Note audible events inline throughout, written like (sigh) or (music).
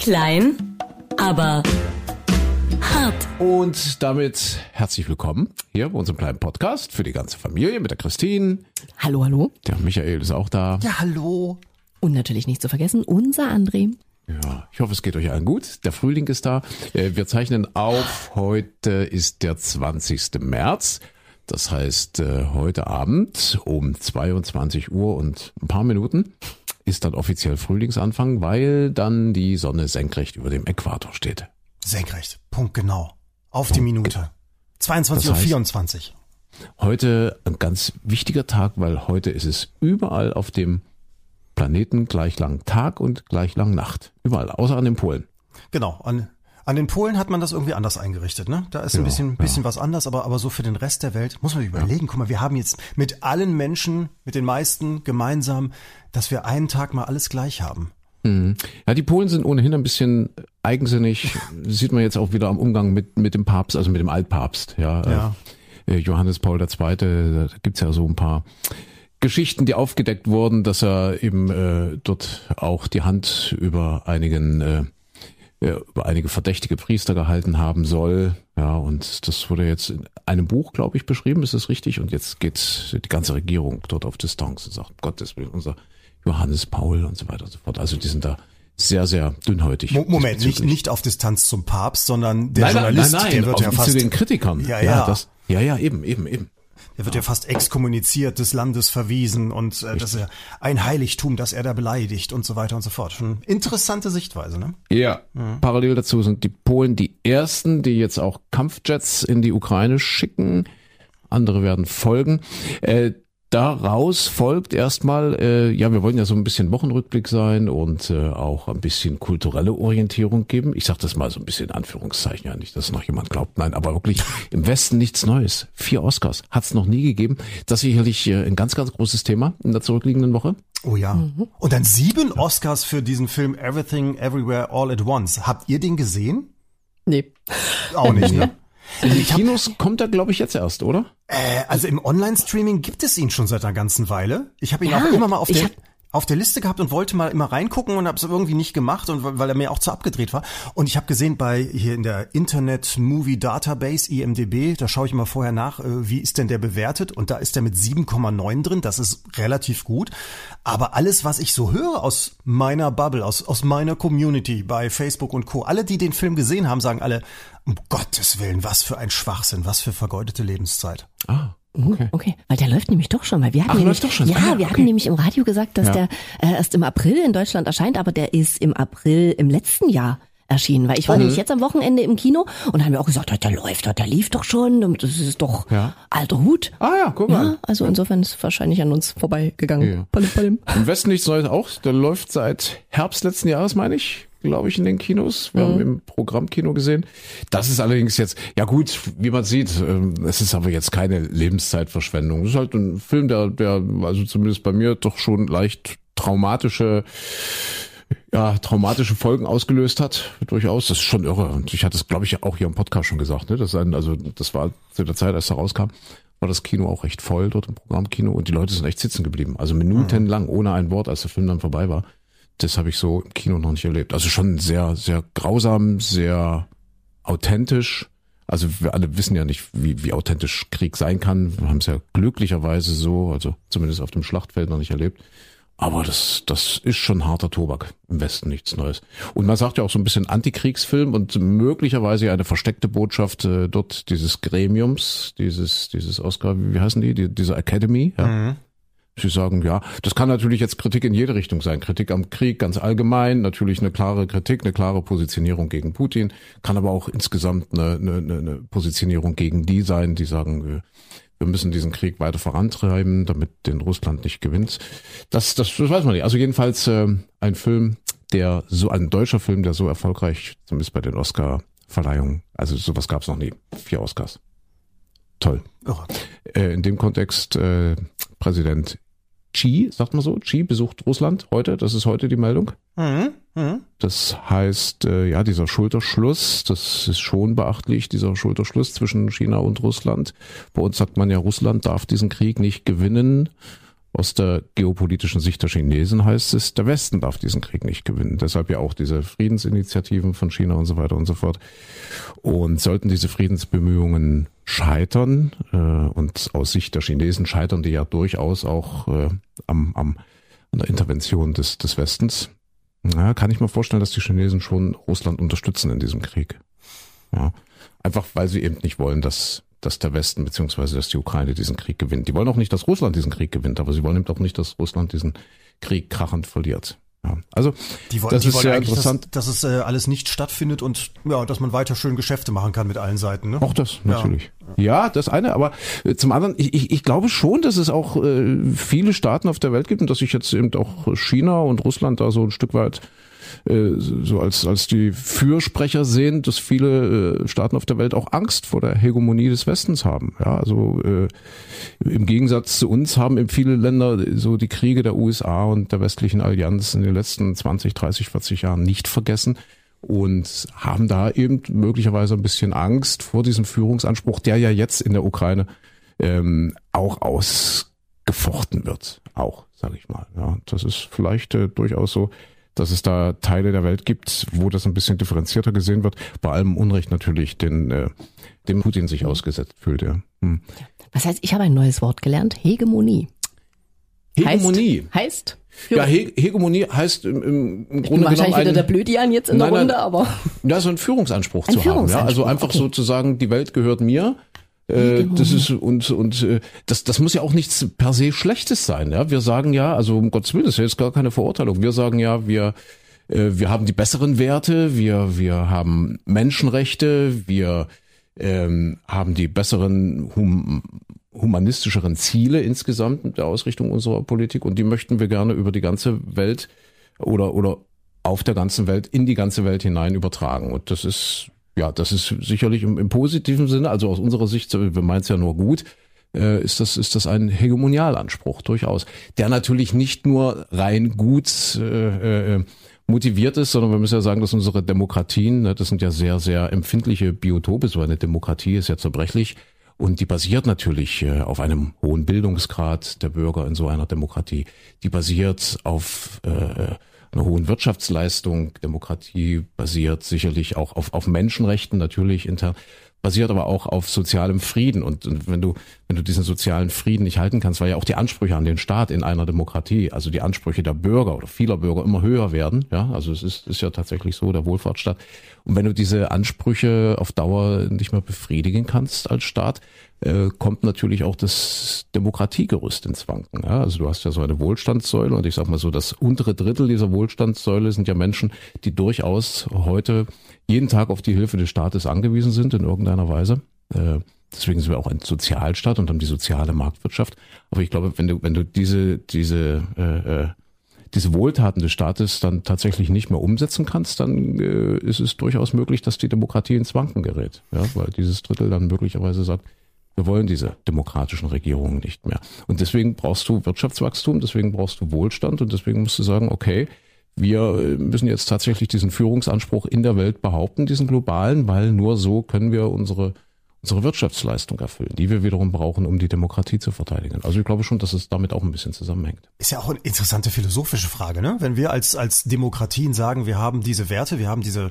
Klein, aber hart. Und damit herzlich willkommen hier bei unserem kleinen Podcast für die ganze Familie mit der Christine. Hallo, hallo. Der Michael ist auch da. Ja, hallo. Und natürlich nicht zu vergessen, unser André. Ja, ich hoffe, es geht euch allen gut. Der Frühling ist da. Äh, Wir zeichnen auf. Heute ist der 20. März. Das heißt, äh, heute Abend um 22 Uhr und ein paar Minuten ist dann offiziell Frühlingsanfang, weil dann die Sonne senkrecht über dem Äquator steht. Senkrecht. Punkt genau. Auf die Minute. 22.24 Uhr. Heute ein ganz wichtiger Tag, weil heute ist es überall auf dem Planeten gleich lang Tag und gleich lang Nacht. Überall, außer an den Polen. Genau. An, an den Polen hat man das irgendwie anders eingerichtet, ne? Da ist ein Ja, bisschen, ja. bisschen was anders, aber, aber so für den Rest der Welt muss man sich überlegen. Guck mal, wir haben jetzt mit allen Menschen, mit den meisten gemeinsam, dass wir einen Tag mal alles gleich haben. Ja, die Polen sind ohnehin ein bisschen eigensinnig. (laughs) Sieht man jetzt auch wieder am Umgang mit, mit dem Papst, also mit dem Altpapst. Ja, Ja. Äh, Johannes Paul II., da gibt's ja so ein paar Geschichten, die aufgedeckt wurden, dass er eben äh, dort auch die Hand über einigen äh, ja, über einige verdächtige Priester gehalten haben soll. Ja, und das wurde jetzt in einem Buch, glaube ich, beschrieben, ist das richtig? Und jetzt geht die ganze Regierung dort auf Distanz und sagt, Gottes Willen, unser Johannes Paul und so weiter und so fort. Also die sind da sehr, sehr dünnhötig. Mo Moment, nicht, nicht auf Distanz zum Papst, sondern der nein, Journalist, nein, nein, den wird auf, ja fast, zu den Kritikern. Ja, ja. das, ja, ja, eben, eben, eben. Der wird ja fast exkommuniziert, des Landes verwiesen und äh, das ist ja ein Heiligtum, das er da beleidigt und so weiter und so fort. Schon interessante Sichtweise, ne? Ja. Parallel dazu sind die Polen die ersten, die jetzt auch Kampfjets in die Ukraine schicken. Andere werden folgen. Äh, daraus folgt erstmal, äh, ja, wir wollen ja so ein bisschen Wochenrückblick sein und äh, auch ein bisschen kulturelle Orientierung geben. Ich sage das mal so ein bisschen in Anführungszeichen, ja nicht, dass noch jemand glaubt, nein, aber wirklich im Westen nichts Neues. Vier Oscars hat es noch nie gegeben. Das ist sicherlich äh, ein ganz, ganz großes Thema in der zurückliegenden Woche. Oh ja. Und dann sieben Oscars für diesen Film Everything Everywhere All at Once. Habt ihr den gesehen? Nee. Auch nicht, ne? (laughs) In die Kinos kommt er, glaube ich, jetzt erst, oder? Äh, also im Online-Streaming gibt es ihn schon seit einer ganzen Weile. Ich habe ihn Ja, auch immer mal auf ich der, hab- auf der Liste gehabt und wollte mal immer reingucken und habe es irgendwie nicht gemacht und weil er mir auch zu abgedreht war. Und ich habe gesehen bei hier in der Internet Movie Database IMDb, da schaue ich immer vorher nach, äh, wie ist denn der bewertet und da ist er mit 7,9 drin. Das ist relativ gut. Aber alles, was ich so höre aus meiner Bubble, aus aus meiner Community bei Facebook und Co, alle, die den Film gesehen haben, sagen alle, um Gottes Willen, was für ein Schwachsinn, was für vergeudete Lebenszeit. Ah, Okay. okay, weil der läuft nämlich doch schon, weil wir hatten Ach, nämlich, doch schon. ja, Ah, ja, wir okay. hatten nämlich im Radio gesagt, dass Ja. der äh, erst im April in Deutschland erscheint, aber der ist im April im letzten Jahr erschienen, weil ich Mhm. war nämlich jetzt am Wochenende im Kino und haben wir auch gesagt, der läuft der lief doch schon, und das ist doch Ja. alter Hut. Ah ja, guck mal. Ja, also insofern ist es wahrscheinlich an uns vorbeigegangen. Ja. Palim, palim. Im Westen nichts Neues auch. Der läuft seit Herbst letzten Jahres, meine ich, glaube ich, in den Kinos. Wir haben im Programmkino gesehen. Das ist allerdings jetzt, ja gut, wie man sieht, ähm, es ist aber jetzt keine Lebenszeitverschwendung. Es ist halt ein Film, der, der, also zumindest bei mir doch schon leicht traumatische ja, traumatische Folgen ausgelöst hat, durchaus. Das ist schon irre. Und ich hatte es, glaube ich, auch hier im Podcast schon gesagt, ne? Das, ein, also, das war zu der Zeit, als er rauskam, war das Kino auch recht voll dort im Programmkino und die Leute sind echt sitzen geblieben. Also minutenlang, ohne ein Wort, als der Film dann vorbei war. Das habe ich so im Kino noch nicht erlebt. Also schon sehr, sehr grausam, sehr authentisch. Also wir alle wissen ja nicht, wie, wie authentisch Krieg sein kann. Wir haben es ja glücklicherweise so, also zumindest auf dem Schlachtfeld noch nicht erlebt. Aber das, das ist schon harter Tobak. Im Westen nichts Neues. Und man sagt ja auch so ein bisschen Antikriegsfilm und möglicherweise eine versteckte Botschaft äh, dort dieses Gremiums, dieses, dieses Oscar, wie heißen die, die diese Academy, ja. Sie sagen, ja, das kann natürlich jetzt Kritik in jede Richtung sein. Kritik am Krieg ganz allgemein, natürlich eine klare Kritik, eine klare Positionierung gegen Putin, kann aber auch insgesamt eine, eine, eine Positionierung gegen die sein, die sagen, wir müssen diesen Krieg weiter vorantreiben, damit den Russland nicht gewinnt. Das, das, das weiß man nicht. Also jedenfalls äh, ein Film, der so, ein deutscher Film, der so erfolgreich, zumindest bei den Oscar-Verleihungen, also sowas gab es noch nie. Vier Oscars. Toll. Äh, in dem Kontext äh, Präsident Xi, sagt man so, Xi besucht Russland heute, das ist heute die Meldung. Mhm. Mhm. Das heißt, äh, ja, dieser Schulterschluss, das ist schon beachtlich, dieser Schulterschluss zwischen China und Russland. Bei uns sagt man ja, Russland darf diesen Krieg nicht gewinnen. aus der geopolitischen Sicht der Chinesen heißt es, der Westen darf diesen Krieg nicht gewinnen. Deshalb ja auch diese Friedensinitiativen von China und so weiter und so fort. Und sollten diese Friedensbemühungen scheitern, äh, und aus Sicht der Chinesen scheitern die ja durchaus auch äh, am, am, an der Intervention des, des Westens, ja, kann ich mir vorstellen, dass die Chinesen schon Russland unterstützen in diesem Krieg. Ja, einfach weil sie eben nicht wollen, dass dass der Westen beziehungsweise dass die Ukraine diesen Krieg gewinnt. Die wollen auch nicht, dass Russland diesen Krieg gewinnt, aber sie wollen eben auch nicht, dass Russland diesen Krieg krachend verliert. Ja, also die wollen, das die ist sehr interessant, dass, dass es äh, alles nicht stattfindet und ja, dass man weiter schön Geschäfte machen kann mit allen Seiten. Ne? Auch das natürlich. Ja, ja das eine, aber äh, zum anderen, ich, ich, ich glaube schon, dass es auch äh, viele Staaten auf der Welt gibt und dass sich jetzt eben auch China und Russland da so ein Stück weit äh, so als, als die Fürsprecher sehen, dass viele äh, Staaten auf der Welt auch Angst vor der Hegemonie des Westens haben. Ja, also äh, im Gegensatz zu uns haben eben viele Länder so die Kriege der USA und der westlichen Allianz in den letzten 20, 30, 40 Jahren nicht vergessen und haben da eben möglicherweise ein bisschen Angst vor diesem Führungsanspruch, der ja jetzt in der Ukraine ähm, auch ausgefochten wird. Auch, sage ich mal. Ja, das ist vielleicht äh, durchaus so dass es da Teile der Welt gibt, wo das ein bisschen differenzierter gesehen wird. Bei allem Unrecht natürlich, den, äh, dem Putin sich ausgesetzt fühlt. Ja. Hm. Was heißt, ich habe ein neues Wort gelernt, Hegemonie. Hegemonie. Heißt? heißt ja, He Hegemonie heißt im, im, Grunde bin wahrscheinlich wieder der Blödian jetzt in nein, der Runde, nein, aber ja, so einen Führungsanspruch ein zu Führungsanspruch, haben. Ja, also einfach okay. sozusagen, die Welt gehört mir äh, das ist und und äh, das das muss ja auch nichts per se Schlechtes sein. Ja, wir sagen ja, also um Gottes Willen, das ist ja jetzt gar keine Verurteilung. Wir sagen ja, wir äh, wir haben die besseren Werte, wir wir haben Menschenrechte, wir ähm, haben die besseren hum, humanistischeren Ziele insgesamt mit der Ausrichtung unserer Politik und die möchten wir gerne über die ganze Welt oder oder auf der ganzen Welt in die ganze Welt hinein übertragen und das ist ja, das ist sicherlich im, im positiven Sinne, also aus unserer Sicht, wir meinen es ja nur gut, äh, ist das ist das ein Hegemonialanspruch durchaus, der natürlich nicht nur rein gut äh, äh, motiviert ist, sondern wir müssen ja sagen, dass unsere Demokratien, ne, das sind ja sehr sehr empfindliche Biotope, so eine Demokratie ist ja zerbrechlich und die basiert natürlich äh, auf einem hohen Bildungsgrad der Bürger in so einer Demokratie. Die basiert auf äh, einer hohen Wirtschaftsleistung. Demokratie basiert sicherlich auch auf, auf Menschenrechten, natürlich intern, basiert aber auch auf sozialem Frieden. Und, und wenn du, wenn du diesen sozialen Frieden nicht halten kannst, weil ja auch die Ansprüche an den Staat in einer Demokratie, also die Ansprüche der Bürger oder vieler Bürger immer höher werden, ja, also es ist, ist ja tatsächlich so, der Wohlfahrtsstaat. Und wenn du diese Ansprüche auf Dauer nicht mehr befriedigen kannst als Staat, äh, kommt natürlich auch das Demokratiegerüst ins Wanken. Ja? Also du hast ja so eine Wohlstandssäule und ich sag mal so, das untere Drittel dieser Wohlstandssäule sind ja Menschen, die durchaus heute jeden Tag auf die Hilfe des Staates angewiesen sind in irgendeiner Weise. Äh, deswegen sind wir auch ein Sozialstaat und haben die soziale Marktwirtschaft. Aber ich glaube, wenn du, wenn du diese, diese, äh, äh, diese Wohltaten des Staates dann tatsächlich nicht mehr umsetzen kannst, dann äh, ist es durchaus möglich, dass die Demokratie ins Wanken gerät. Ja, weil dieses Drittel dann möglicherweise sagt, wir wollen diese demokratischen Regierungen nicht mehr. Und deswegen brauchst du Wirtschaftswachstum, deswegen brauchst du Wohlstand und deswegen musst du sagen, okay, wir äh, müssen jetzt tatsächlich diesen Führungsanspruch in der Welt behaupten, diesen globalen, weil nur so können wir unsere unsere Wirtschaftsleistung erfüllen, die wir wiederum brauchen, um die Demokratie zu verteidigen. Also ich glaube schon, dass es damit auch ein bisschen zusammenhängt. Ist ja auch eine interessante philosophische Frage, ne? Wenn wir als, als Demokratien sagen, wir haben diese Werte, wir haben diese,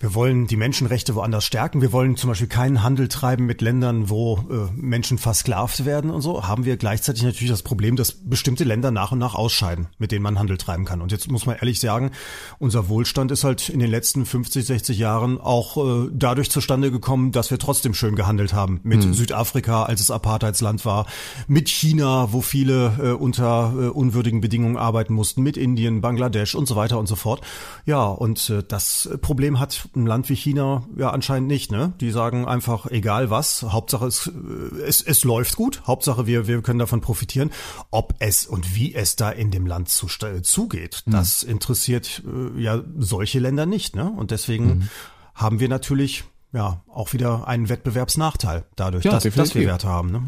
wir wollen die Menschenrechte woanders stärken, wir wollen zum Beispiel keinen Handel treiben mit Ländern, wo äh, Menschen versklavt werden und so, haben wir gleichzeitig natürlich das Problem, dass bestimmte Länder nach und nach ausscheiden, mit denen man Handel treiben kann. Und jetzt muss man ehrlich sagen, unser Wohlstand ist halt in den letzten 50, 60 Jahren auch äh, dadurch zustande gekommen, dass wir trotzdem schön gehandelt haben. Mit hm. Südafrika, als es Apartheidsland war, mit China, wo viele äh, unter äh, unwürdigen Bedingungen arbeiten mussten, mit Indien, Bangladesch und so weiter und so fort. Ja, und äh, das Problem hat ein Land wie China ja anscheinend nicht. Ne? Die sagen einfach, egal was, Hauptsache es, äh, es, es läuft gut, Hauptsache wir, wir können davon profitieren. Ob es und wie es da in dem Land zu, zugeht, hm. das interessiert äh, ja solche Länder nicht. Ne? Und deswegen hm. haben wir natürlich ja auch wieder einen Wettbewerbsnachteil dadurch, ja, dass, dass wir Werte haben. Ne?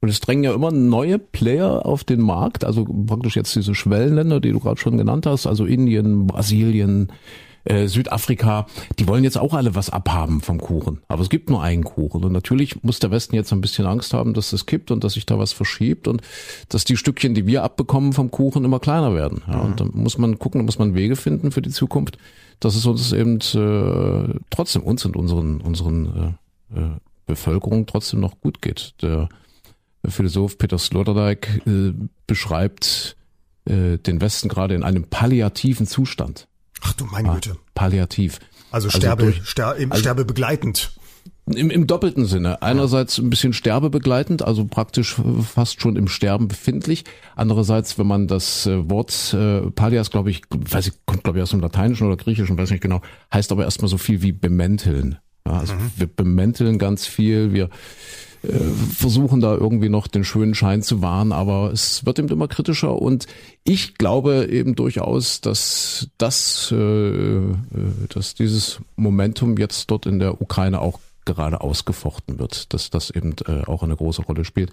Und es drängen ja immer neue Player auf den Markt, also praktisch jetzt diese Schwellenländer, die du gerade schon genannt hast, also Indien, Brasilien, Äh, Südafrika, die wollen jetzt auch alle was abhaben vom Kuchen. Aber es gibt nur einen Kuchen. Und natürlich muss der Westen jetzt ein bisschen Angst haben, dass das kippt und dass sich da was verschiebt und dass die Stückchen, die wir abbekommen vom Kuchen, immer kleiner werden. Ja, und dann muss man gucken, da muss man Wege finden für die Zukunft, dass es uns eben äh, trotzdem uns und unseren, unseren äh, äh, Bevölkerung trotzdem noch gut geht. Der Philosoph Peter Sloterdijk äh, beschreibt äh, den Westen gerade in einem palliativen Zustand. Ach du meine Güte. Palliativ. Also Sterbe, durch- ster, im Sterbe begleitend. Im, Im doppelten Sinne. Einerseits ein bisschen sterbebegleitend, also praktisch fast schon im Sterben befindlich. Andererseits, wenn man das äh, Wort äh, Pallias, glaube ich, weiß ich, kommt glaube ich aus dem Lateinischen oder Griechischen, weiß nicht genau, heißt aber erstmal so viel wie bemänteln. Ja, also wir bemänteln ganz viel, wir äh, versuchen da irgendwie noch den schönen Schein zu wahren, aber es wird eben immer kritischer und ich glaube eben durchaus, dass das, äh, äh, dass dieses Momentum jetzt dort in der Ukraine auch gerade ausgefochten wird, dass das eben äh, auch eine große Rolle spielt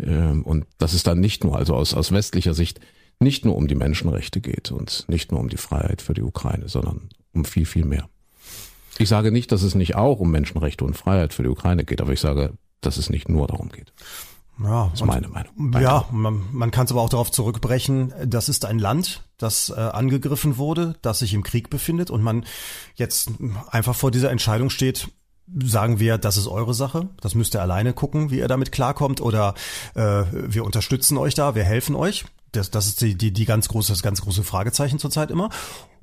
ähm, und dass es dann nicht nur, also aus, aus westlicher Sicht, nicht nur um die Menschenrechte geht und nicht nur um die Freiheit für die Ukraine, sondern um viel, viel mehr. Ich sage nicht, dass es nicht auch um Menschenrechte und Freiheit für die Ukraine geht, aber ich sage, dass es nicht nur darum geht. Ja, Das ist meine Meinung. Ja, man, man kann es aber auch darauf zurückbrechen, das ist ein Land, das äh, angegriffen wurde, das sich im Krieg befindet und man jetzt einfach vor dieser Entscheidung steht, sagen wir, das ist eure Sache, das müsst ihr alleine gucken, wie ihr damit klarkommt oder äh, wir unterstützen euch da, wir helfen euch. Das, das ist die, die, die ganz große, das ganz große Fragezeichen zurzeit immer.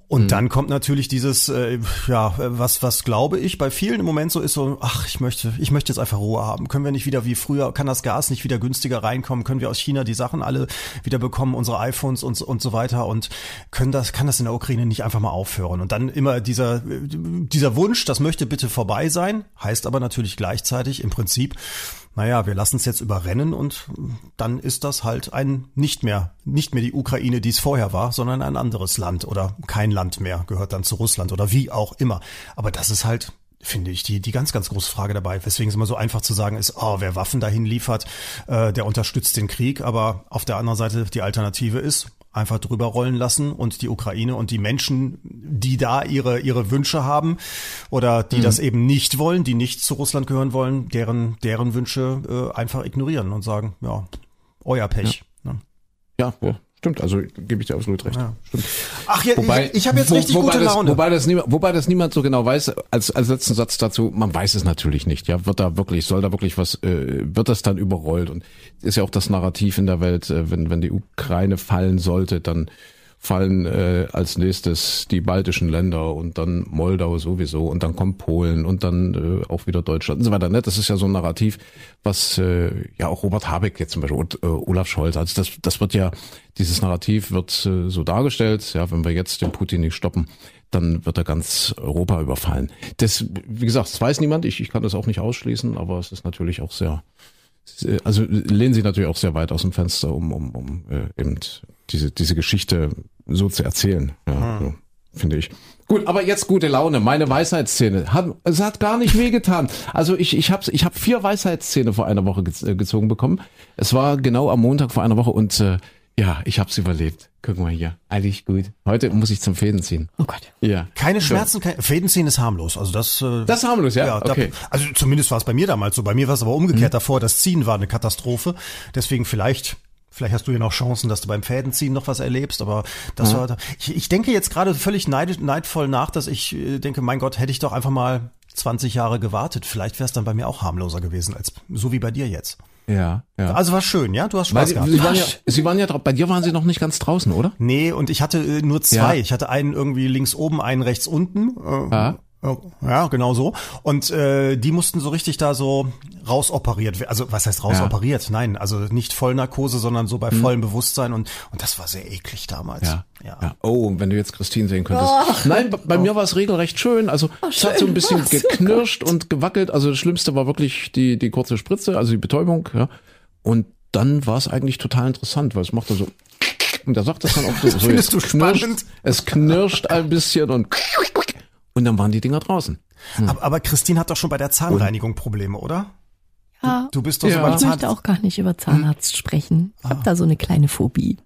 Und dann kommt natürlich dieses, äh, ja, was, was glaube ich bei vielen im Moment so ist so, ach, ich möchte, ich möchte jetzt einfach Ruhe haben. Können wir nicht wieder wie früher, kann das Gas nicht wieder günstiger reinkommen? Können wir aus China die Sachen alle wieder bekommen, unsere iPhones und, und so weiter? Und können das, kann das in der Ukraine nicht einfach mal aufhören? Und dann immer dieser, dieser Wunsch, das möchte bitte vorbei sein, heißt aber natürlich gleichzeitig im Prinzip, naja, wir lassen es jetzt überrennen und dann ist das halt ein nicht mehr, nicht mehr die Ukraine, die es vorher war, sondern ein anderes Land oder kein Land mehr, gehört dann zu Russland oder wie auch immer. Aber das ist halt, finde ich, die, die ganz, ganz große Frage dabei. Weswegen es immer so einfach zu sagen ist, oh, wer Waffen dahin liefert, äh, der unterstützt den Krieg. Aber auf der anderen Seite die Alternative ist, einfach drüber rollen lassen und die Ukraine und die Menschen, die da ihre, ihre Wünsche haben oder die das eben nicht wollen, die nicht zu Russland gehören wollen, deren, deren Wünsche äh, einfach ignorieren und sagen, ja, euer Pech. Ne? Ja, ja stimmt. Also gebe ich dir absolut recht. Ja. Stimmt. Ach, ja, Wobei, ich, ich habe jetzt wo- richtig wobei gute das, Laune. Wobei das, niemand, wobei das niemand so genau weiß, als, als letzten Satz dazu, man weiß es natürlich nicht. Ja, wird da wirklich, soll da wirklich was, äh, wird das dann überrollt? Und ist ja auch das Narrativ in der Welt, äh, wenn, wenn die Ukraine fallen sollte, dann fallen äh, als nächstes die baltischen Länder und dann Moldau sowieso und dann kommt Polen und dann äh, auch wieder Deutschland und so weiter. Ne? Das ist ja so ein Narrativ, was äh, ja auch Robert Habeck jetzt zum Beispiel und äh, Olaf Scholz, also das, das wird ja, dieses Narrativ wird äh, so dargestellt, ja, wenn wir jetzt den Putin nicht stoppen, dann wird er ganz Europa überfallen. Das, wie gesagt, das weiß niemand, ich, ich kann das auch nicht ausschließen, aber es ist natürlich auch sehr, also lehnen sie natürlich auch sehr weit aus dem Fenster, um, um, um äh, eben diese, diese Geschichte so zu erzählen, ja, so, finde ich. Gut, aber jetzt gute Laune. Meine Weisheitszähne. Hat, es hat gar nicht wehgetan. Also ich, ich habe ich hab vier Weisheitszähne vor einer Woche gez- äh, gezogen bekommen. Es war genau am Montag vor einer Woche und äh, ja, ich habe es überlebt. Guck mal hier. Eigentlich gut. Heute muss ich zum Fäden ziehen. Oh Gott. Ja. Keine Schmerzen, kein, Fädenziehen ist harmlos. Also das, äh, Das ist harmlos, ja? da, Okay. also zumindest war es bei mir damals so. Bei mir war es aber umgekehrt davor. Das Ziehen war eine Katastrophe. Deswegen vielleicht, vielleicht hast du ja noch Chancen, dass du beim Fädenziehen noch was erlebst. Aber das war, ich, ich denke jetzt gerade völlig neid, neidvoll nach, dass ich äh, denke, mein Gott, hätte ich doch einfach mal 20 Jahre gewartet. Vielleicht wäre es dann bei mir auch harmloser gewesen als so wie bei dir jetzt. Ja, ja. Also war schön, ja? Du hast Weil Spaß sie, gehabt. sie, waren ja, sie waren ja drauf, bei dir waren sie noch nicht ganz draußen, oder? Nee, und ich hatte äh, nur zwei. Ja. Ich hatte einen irgendwie links oben, einen rechts unten. Äh, Ja. Äh, Ja, genau so. Und äh, die mussten so richtig da so rausoperiert werden. Also was heißt rausoperiert? Nein, also nicht Vollnarkose, sondern so bei vollem Bewusstsein. Und, und das war sehr eklig damals. Ja. ja. Oh, wenn du jetzt Christine sehen könntest. Nein, bei, bei mir war es regelrecht schön. Also es hat so ein bisschen? Oh geknirscht und gewackelt. Also das Schlimmste war wirklich die, die kurze Spritze, also die Betäubung. Ja. Und dann war es eigentlich total interessant, weil es macht so und er sagt das dann auch so, so (laughs) Findest jetzt du knirscht, spannend? es knirscht ein bisschen und (laughs) und dann waren die Dinger draußen. Aber, aber Christine hat doch schon bei der Zahnreinigung Probleme, oder? Ja, Du bist doch so Ja. beim ich Zahn. möchte auch gar nicht über Zahnarzt sprechen. Ich habe da so eine kleine Phobie.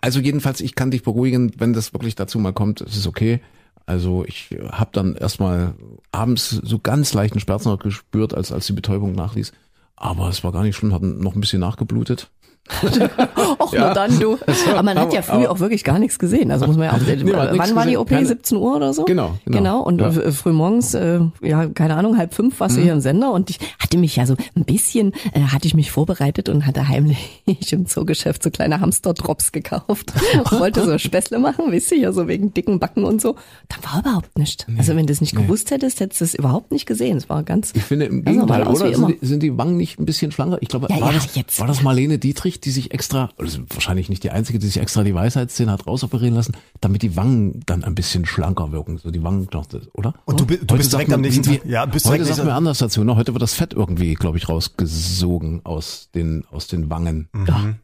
Also jedenfalls, ich kann dich beruhigen, wenn das wirklich dazu mal kommt, es ist okay. Also ich habe dann erstmal abends so ganz leichten Schmerzen noch gespürt, als, als die Betäubung nachließ. Aber es war gar nicht schlimm, hat noch ein bisschen nachgeblutet. (laughs) Och, na dann du. Aber man hat ja früh aber- auch wirklich gar nichts gesehen. Also muss man ja auch, (laughs) Nee, man wann war die. OP? Keine- 17 Uhr oder so? Genau, genau. Genau. Und Ja. äh, früh morgens, äh, ja, keine Ahnung, halb fünf warst du Mhm. hier im Sender und ich hatte mich ja so ein bisschen, äh, hatte ich mich vorbereitet und hatte heimlich (laughs) im Zoogeschäft so kleine Hamster-Drops gekauft. Und wollte so Späßle machen, wisst ihr, ja, so wegen dicken Backen und so. Dann war überhaupt nichts. Also wenn du es nicht gewusst hättest, hättest du es überhaupt nicht gesehen. Es war ganz, Ich finde im Gegenteil, oder? Sind die, sind die Wangen nicht ein bisschen schlanker? Ich glaube, Ja, war, ja, das, jetzt. war das Marlene Dietrich, die sich extra, also wahrscheinlich nicht die einzige, die sich extra die Weisheitszähne hat rausoperieren lassen, damit die Wangen dann ein bisschen schlanker wirken, so die Wangen, oder? Und du du Heute bist direkt am nächsten Tag- ja, bist heute sagt man anders dazu, ne? Heute wird das Fett irgendwie, glaube ich, rausgesogen aus den, aus den Wangen. Mhm.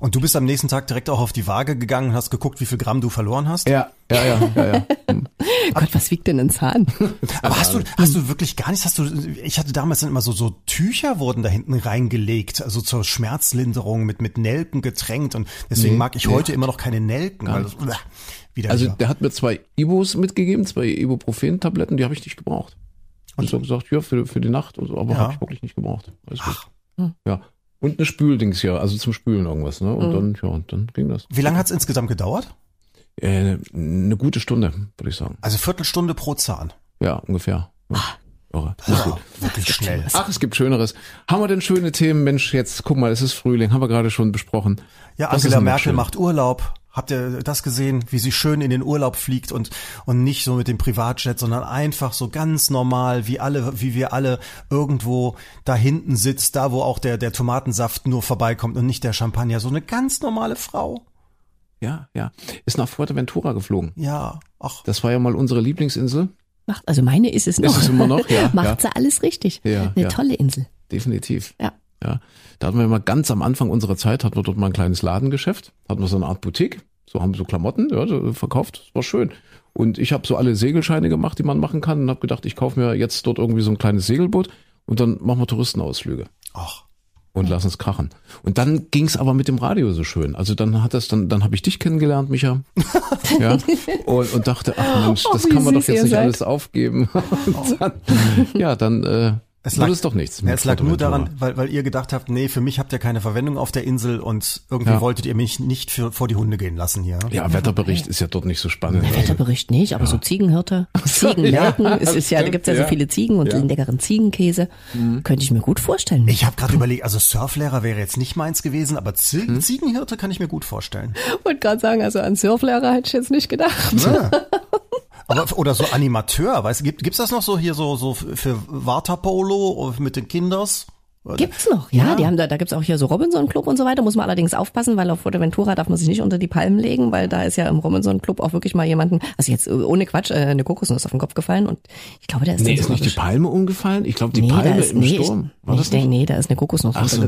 Und du bist am nächsten Tag direkt auch auf die Waage gegangen und hast geguckt, wie viel Gramm du verloren hast? Ja, ja, ja, ja, ja. (laughs) Gott, was wiegt denn ein Zahn? (laughs) Aber hast du, hast du wirklich gar nichts, hast du, ich hatte damals dann immer so, so Tücher wurden da hinten reingelegt, also zur Schmerzlinderung mit, mit Nelken getränkt und deswegen Nee, mag ich nee. heute immer noch keine Nelken, weil das, wieder Also wieder. der hat mir zwei Ibos mitgegeben, zwei Ibuprofen-Tabletten, die habe ich nicht gebraucht. Und so gesagt, ja, für, für die Nacht und so, aber Ja. habe ich wirklich nicht gebraucht. Alles gut. Ja. Und eine Spüldings ja, also zum Spülen irgendwas, ne? Und dann, ja, und dann ging das. Wie lange hat's insgesamt gedauert? Äh, eine gute Stunde, würde ich sagen. Also Viertelstunde pro Zahn. Ja, ungefähr. Ja. Irre. Gut. Wirklich schnell. Ach, es gibt Schöneres. Haben wir denn schöne Themen? Mensch, jetzt guck mal, es ist Frühling, haben wir gerade schon besprochen. Ja, Was Angela Merkel schön? macht Urlaub. Habt ihr das gesehen, wie sie schön in den Urlaub fliegt und, und nicht so mit dem Privatjet, sondern einfach so ganz normal, wie alle, wie wir alle irgendwo da hinten sitzt, da wo auch der, der Tomatensaft nur vorbeikommt und nicht der Champagner. So eine ganz normale Frau. Ja, ja. Ist nach Fuerteventura geflogen. Ja, ach, Das war ja mal unsere Lieblingsinsel. Macht, also meine ist es noch. Ist es immer noch? Ja, Macht (laughs) ja. sie alles richtig. Ja, Eine ja. tolle Insel. Definitiv. Ja. Ja, da hatten wir mal ganz am Anfang unserer Zeit, hatten wir dort mal ein kleines Ladengeschäft, hatten wir so eine Art Boutique, so haben wir so Klamotten ja, so verkauft, das war schön. Und ich habe so alle Segelscheine gemacht, die man machen kann und habe gedacht, ich kaufe mir jetzt dort irgendwie so ein kleines Segelboot und dann machen wir Touristenausflüge ach. und lassen es krachen. Und dann ging's aber mit dem Radio so schön. Also dann hat das, dann, dann habe ich dich kennengelernt, Micha. (laughs) ja. Und, und dachte, ach Mensch, Oh, das wie kann man doch jetzt nicht seid. alles aufgeben. (laughs) Dann, ja, dann äh, Es lag- es doch nichts. Ja, es lag nur daran, weil, weil ihr gedacht habt, nee, für mich habt ihr keine Verwendung auf der Insel und irgendwie Ja. wolltet ihr mich nicht für, vor die Hunde gehen lassen hier. Ja, Wetterbericht ist ja dort nicht so spannend. Der Wetterbericht nicht, aber so Ziegenhirte, Ziegenmelken, ja, es ist ja, da gibt's ja, ja. so viele Ziegen und Ja. den leckeren Ziegenkäse. Könnte ich mir gut vorstellen. Ich habe gerade überlegt, also Surflehrer wäre jetzt nicht meins gewesen, aber Zie Ziegenhirte kann ich mir gut vorstellen. wollte gerade sagen, also an Surflehrer hätte ich jetzt nicht gedacht. (laughs) Aber oder so Animateur, weißt du, gibt gibt's das noch so hier so so für Waterpolo mit den Kinders? Gibt's noch, ja, Die haben da, da gibt's auch hier so Robinson Club und so weiter. Muss man allerdings aufpassen, weil auf Fuerteventura darf man sich nicht unter die Palmen legen, weil da ist ja im Robinson Club auch wirklich mal jemanden, also jetzt äh, ohne Quatsch, äh, eine Kokosnuss auf den Kopf gefallen und ich glaube, der ist Nee, ist nicht die Palme umgefallen? Ich glaube, die Nee, Palme ist, im nee, Sturm. War nee, das ich denke, nicht? nee, da ist eine Kokosnuss Ach so.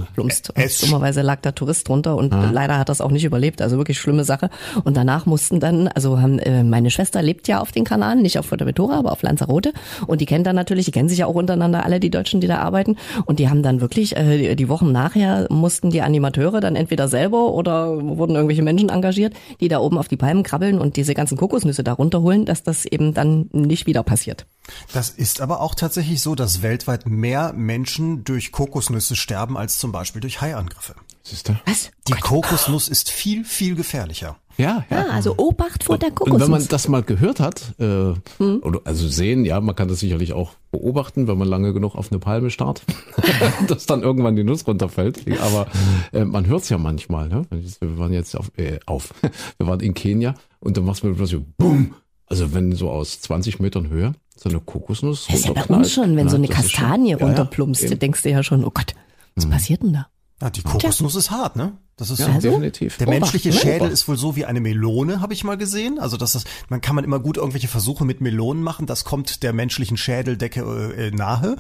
Es- Dummerweise lag da Tourist drunter und leider hat das auch nicht überlebt. Also wirklich schlimme Sache. Und danach mussten dann, also haben, äh, meine Schwester lebt ja auf den Kanaren, nicht auf Fuerteventura, aber auf Lanzarote. Und die kennen dann natürlich, die kennen sich ja auch untereinander alle, die Deutschen, die da arbeiten. Und die haben dann wirklich, äh, die- die Wochen nachher mussten die Animateure dann entweder selber oder wurden irgendwelche Menschen engagiert, die da oben auf die Palmen krabbeln und diese ganzen Kokosnüsse da runterholen, dass das eben dann nicht wieder passiert. Das ist aber auch tatsächlich so, dass weltweit mehr Menschen durch Kokosnüsse sterben als zum Beispiel durch Haiangriffe. Siehst du? Was? Die Kokosnuss ist viel, viel gefährlicher. Ja, ja. Ah, also Obacht vor der Und wenn man Kokosnuss. das mal gehört hat, äh, oder also sehen, ja, man kann das sicherlich auch beobachten, wenn man lange genug auf eine Palme starrt, (laughs) dass dann irgendwann die Nuss runterfällt. Aber äh, man hört es ja manchmal. Ne? Wir waren jetzt auf, äh, auf, (laughs) wir waren in Kenia und dann machst du plötzlich so, bumm. Also wenn so aus 20 Metern Höhe so eine Kokosnuss Das ist ja bei uns schon, wenn so ne, eine das ist schon- Kastanie Ja, ja, runterplumpst, denkst du ja schon, oh Gott, was passiert denn da? Ja, die Kokosnuss ist hart, ne? Das ist Ja, so. Definitiv. Der Obacht, menschliche ne? Schädel Obacht. ist wohl so wie eine Melone, habe ich mal gesehen. Also das ist, man kann man immer gut irgendwelche Versuche mit Melonen machen. Das kommt der menschlichen Schädeldecke äh, nahe.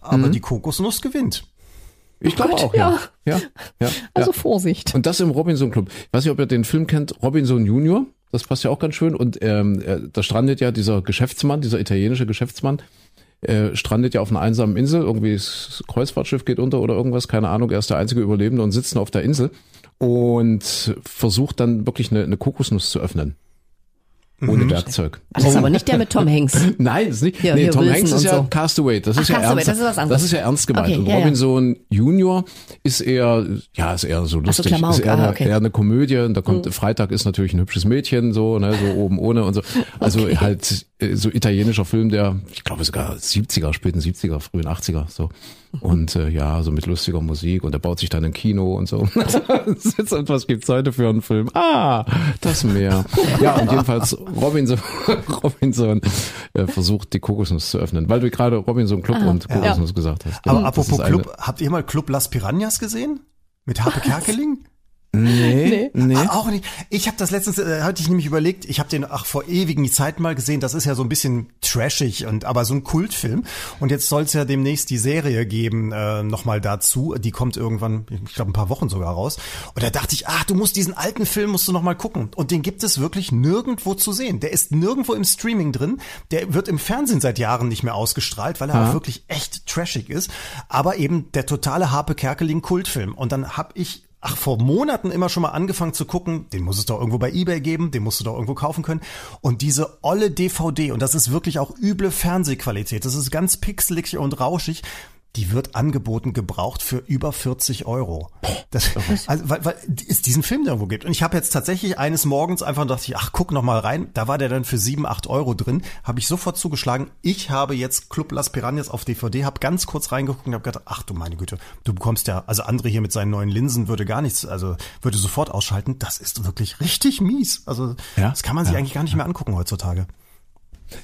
Aber Mhm. die Kokosnuss gewinnt. Ich glaube auch, ja. ja. ja. ja, Also ja. Vorsicht. Und das im Robinson Club. Ich weiß nicht, ob ihr den Film kennt, Robinson Junior. Das passt ja auch ganz schön. Und ähm, äh, da strandet ja dieser Geschäftsmann, dieser italienische Geschäftsmann, äh, strandet ja auf einer einsamen Insel. Irgendwie das Kreuzfahrtschiff geht unter oder irgendwas, keine Ahnung. Er ist der einzige Überlebende und sitzt nur auf der Insel. und versucht dann wirklich eine, eine Kokosnuss zu öffnen. Ohne Werkzeug. Das ist aber nicht der mit Tom (laughs) Hanks. Nein, das ist nicht. Ja, nee, hier Tom Wilson Hanks ist ja so. Castaway. Das ist Ach, ja Castaway, ernst. das ist was anderes. Das ist ja ernst gemeint. Okay, und ja, ja. Robinson Junior ist eher, ja, ist eher so lustig. Klamauk, ist eher, ah, eine, okay. Mhm. eher eine Komödie. Und da kommt Freitag ist natürlich ein hübsches Mädchen, so, ne, so oben ohne und so. (laughs) Also halt äh, so italienischer Film, der, ich glaube sogar 70er, späten 70er, frühen 80er, so. Und äh, ja, so mit lustiger Musik und er baut sich dann ein Kino und so. Sitzt und was gibt's heute für einen Film? Ah, das Meer. Ja, und jedenfalls Robinson, (laughs) Robinson äh, versucht die Kokosnuss zu öffnen, weil du gerade Robinson Club und Kokosnuss gesagt hast. Aber Genau, das apropos Club, habt ihr mal Club Las Piranhas gesehen? Mit Harpe Kerkeling? Nee, nee. Ah, auch nicht. Ich habe das letztens, äh, hatte ich nämlich überlegt, ich habe den ach vor ewigen Zeiten mal gesehen, das ist ja so ein bisschen trashig und aber so ein Kultfilm. Und jetzt soll es ja demnächst die Serie geben, äh, nochmal dazu. Die kommt irgendwann, ich glaube ein paar Wochen sogar raus. Und da dachte ich, ach, du musst diesen alten Film musst du noch mal gucken. Und den gibt es wirklich nirgendwo zu sehen. Der ist nirgendwo im Streaming drin. Der wird im Fernsehen seit Jahren nicht mehr ausgestrahlt, weil er auch wirklich echt trashig ist. Aber eben der totale Harpe Kerkeling Kultfilm. Und dann habe ich ach, vor Monaten immer schon mal angefangen zu gucken, den muss es doch irgendwo bei Ebay geben, den musst du doch irgendwo kaufen können. Und diese olle DVD, und das ist wirklich auch üble Fernsehqualität, das ist ganz pixelig und rauschig, die wird angeboten, gebraucht für über 40 Euro. Das, also, weil, weil es diesen Film irgendwo gibt. Und ich habe jetzt tatsächlich eines Morgens einfach dachte ich, ach, guck noch mal rein. Da war der dann für 7, 8 Euro drin. Habe ich sofort zugeschlagen. Ich habe jetzt Club Las Piranhas auf DVD, habe ganz kurz reingeguckt und habe gedacht, ach du meine Güte, du bekommst ja, also André hier mit seinen neuen Linsen würde gar nichts, also würde sofort ausschalten. Das ist wirklich richtig mies. Also Ja? das kann man sich Ja. eigentlich gar nicht mehr angucken heutzutage.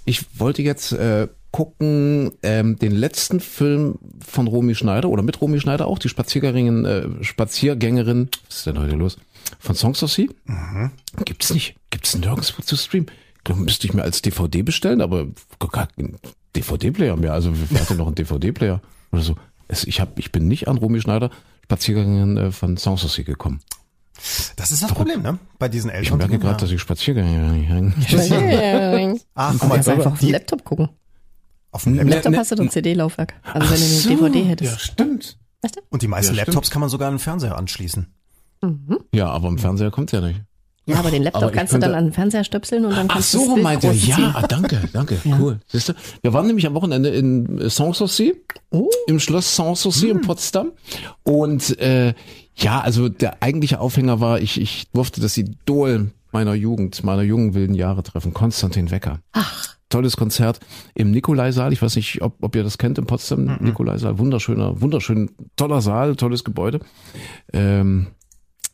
Ich wollte jetzt äh, gucken ähm, den letzten Film von Romy Schneider oder mit Romy Schneider auch, die Spaziergängerin, äh, Spaziergängerin, was ist denn heute los? Von Songs of Sea? Gibt's nicht. Gibt's nirgendwo zu streamen. Glaube, müsste ich mir als DVD bestellen, aber gar keinen DVD-Player mehr. Also wer hat denn noch einen DVD-Player oder so? Es, ich hab, ich bin nicht an Romy Schneider Spaziergängerin äh, von Songs of Sea gekommen. Das ist das Problem, ne? Bei diesen Ich Eltern. merke gerade, dass ich (laughs) Spaziergängerin Ah, guck Du mal, kannst einfach auf dem die, Laptop gucken. auf dem Laptop. Laptop hast du doch ein CD-Laufwerk. Also wenn du eine DVD Ja, hättest. stimmt. Weißt du? Und die meisten Ja, stimmt. Laptops kann man sogar an den Fernseher anschließen. Ja, aber im Fernseher kommt's ja nicht. Ja, aber den Laptop Aber ich kannst du dann an den Fernseher stöpseln und dann Ach kannst du so, das Bild meint er. Ja, danke, danke, (laughs) cool. Siehst du? Wir waren nämlich am Wochenende in Sanssouci, Oh. im Schloss Sanssouci in Potsdam. Und äh, ja, also der eigentliche Aufhänger war, ich, ich durfte das Idol meiner Jugend, meiner jungen wilden Jahre treffen, Konstantin Wecker. Ach. Tolles Konzert im Nikolaisaal. Ich weiß nicht, ob, ob ihr das kennt in Potsdam. Nikolaisaal, wunderschöner, wunderschön, toller Saal, tolles Gebäude. Ähm,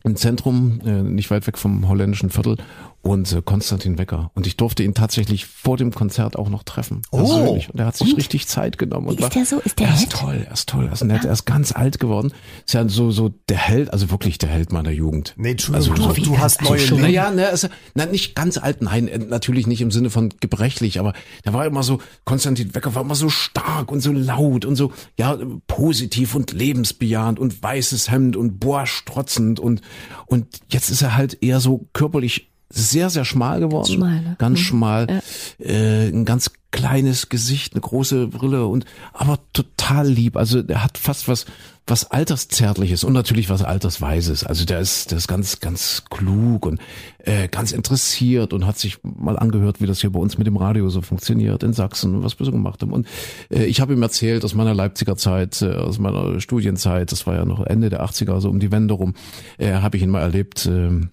im Zentrum, äh, nicht weit weg vom holländischen Viertel und äh, Konstantin Wecker. Und ich durfte ihn tatsächlich vor dem Konzert auch noch treffen. Oh. Persönlich. Und er hat sich richtig Zeit genommen. Und Ist war, der so? Ist der er ist toll, er ist toll, er ist nett, er ist ganz alt geworden. Ist ja so, so der Held, also wirklich der Held meiner Jugend. Nee, Entschuldigung, Also, du, so- du hast neue. Linken. naja, ne, also, na, nicht ganz alt, nein, äh, natürlich nicht im Sinne von gebrechlich, aber der war immer so, Konstantin Wecker war immer so stark und so laut und so, ja, positiv und lebensbejahend und weißes Hemd und boah, strotzend und, und jetzt ist er halt eher so körperlich sehr, sehr schmal geworden. Schmal, ne? Ganz schmal, äh, ein ganz kleines Gesicht, eine große Brille und, aber total lieb. Also, der hat fast was, was Alterszärtliches und natürlich was Altersweises. Also der ist, der ist ganz, ganz klug und äh, ganz interessiert und hat sich mal angehört, wie das hier bei uns mit dem Radio so funktioniert in Sachsen, was wir so gemacht haben. Und äh, ich habe ihm erzählt aus meiner Leipziger Zeit, äh, aus meiner Studienzeit, das war ja noch Ende der 80er, so um die Wende rum, äh, habe ich ihn mal erlebt. Äh,